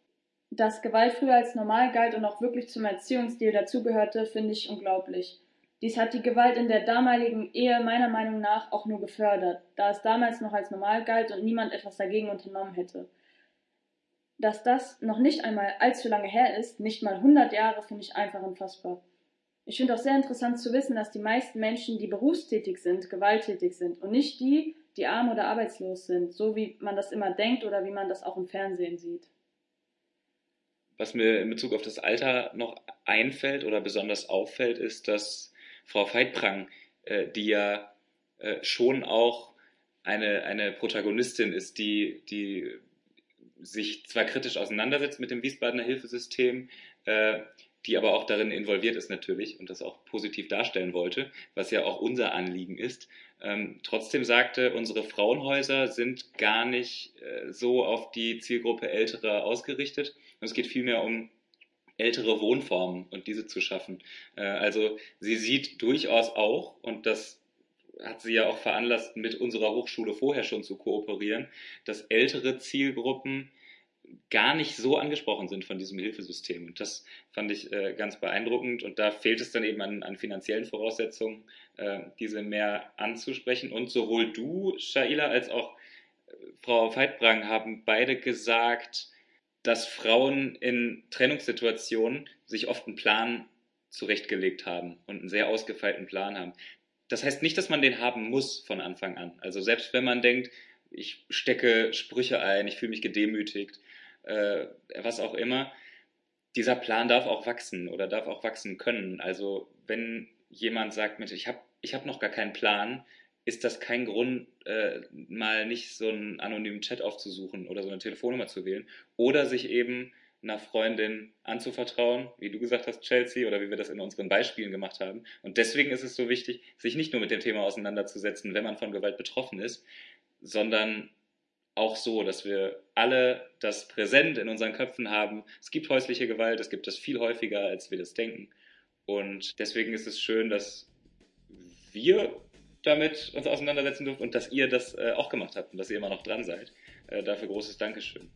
dass Gewalt früher als normal galt und auch wirklich zum Erziehungsstil dazugehörte, finde ich unglaublich. Dies hat die Gewalt in der damaligen Ehe meiner Meinung nach auch nur gefördert, da es damals noch als normal galt und niemand etwas dagegen unternommen hätte. Dass das noch nicht einmal allzu lange her ist, nicht mal 100 Jahre, finde ich einfach unfassbar. Ich finde auch sehr interessant zu wissen, dass die meisten Menschen, die berufstätig sind, gewalttätig sind und nicht die, die arm oder arbeitslos sind, so wie man das immer denkt oder wie man das auch im Fernsehen sieht. Was mir in Bezug auf das Alter noch einfällt oder besonders auffällt, ist, dass Frau Veitprang, äh, die ja äh, schon auch eine, eine Protagonistin ist, die, die sich zwar kritisch auseinandersetzt mit dem Wiesbadener Hilfesystem, äh, die aber auch darin involviert ist natürlich und das auch positiv darstellen wollte, was ja auch unser Anliegen ist. Ähm, trotzdem sagte, unsere Frauenhäuser sind gar nicht äh, so auf die Zielgruppe Ältere ausgerichtet. Und es geht vielmehr um ältere Wohnformen und diese zu schaffen. Äh, also sie sieht durchaus auch, und das hat sie ja auch veranlasst, mit unserer Hochschule vorher schon zu kooperieren, dass ältere Zielgruppen gar nicht so angesprochen sind von diesem Hilfesystem. Und das fand ich äh, ganz beeindruckend. Und da fehlt es dann eben an, an finanziellen Voraussetzungen, äh, diese mehr anzusprechen. Und sowohl du, Shaila, als auch äh, Frau Veitbrang haben beide gesagt, dass Frauen in Trennungssituationen sich oft einen Plan zurechtgelegt haben und einen sehr ausgefeilten Plan haben. das heißt nicht, dass man den haben muss von Anfang an. Also selbst wenn man denkt, ich stecke Sprüche ein, ich fühle mich gedemütigt, äh, was auch immer, dieser Plan darf auch wachsen oder darf auch wachsen können. Also wenn jemand sagt, Mensch, ich habe ich hab noch gar keinen Plan, ist das kein Grund, äh, mal nicht so einen anonymen Chat aufzusuchen oder so eine Telefonnummer zu wählen oder sich eben einer Freundin anzuvertrauen, wie du gesagt hast, Chelsea, oder wie wir das in unseren Beispielen gemacht haben. Und deswegen ist es so wichtig, sich nicht nur mit dem Thema auseinanderzusetzen, wenn man von Gewalt betroffen ist, sondern auch so, dass wir alle das präsent in unseren Köpfen haben. Es gibt häusliche Gewalt, es gibt das viel häufiger, als wir das denken. Und deswegen ist es schön, dass wir damit uns auseinandersetzen durften und dass ihr das äh, auch gemacht habt und dass ihr immer noch dran seid. Äh, dafür großes Dankeschön.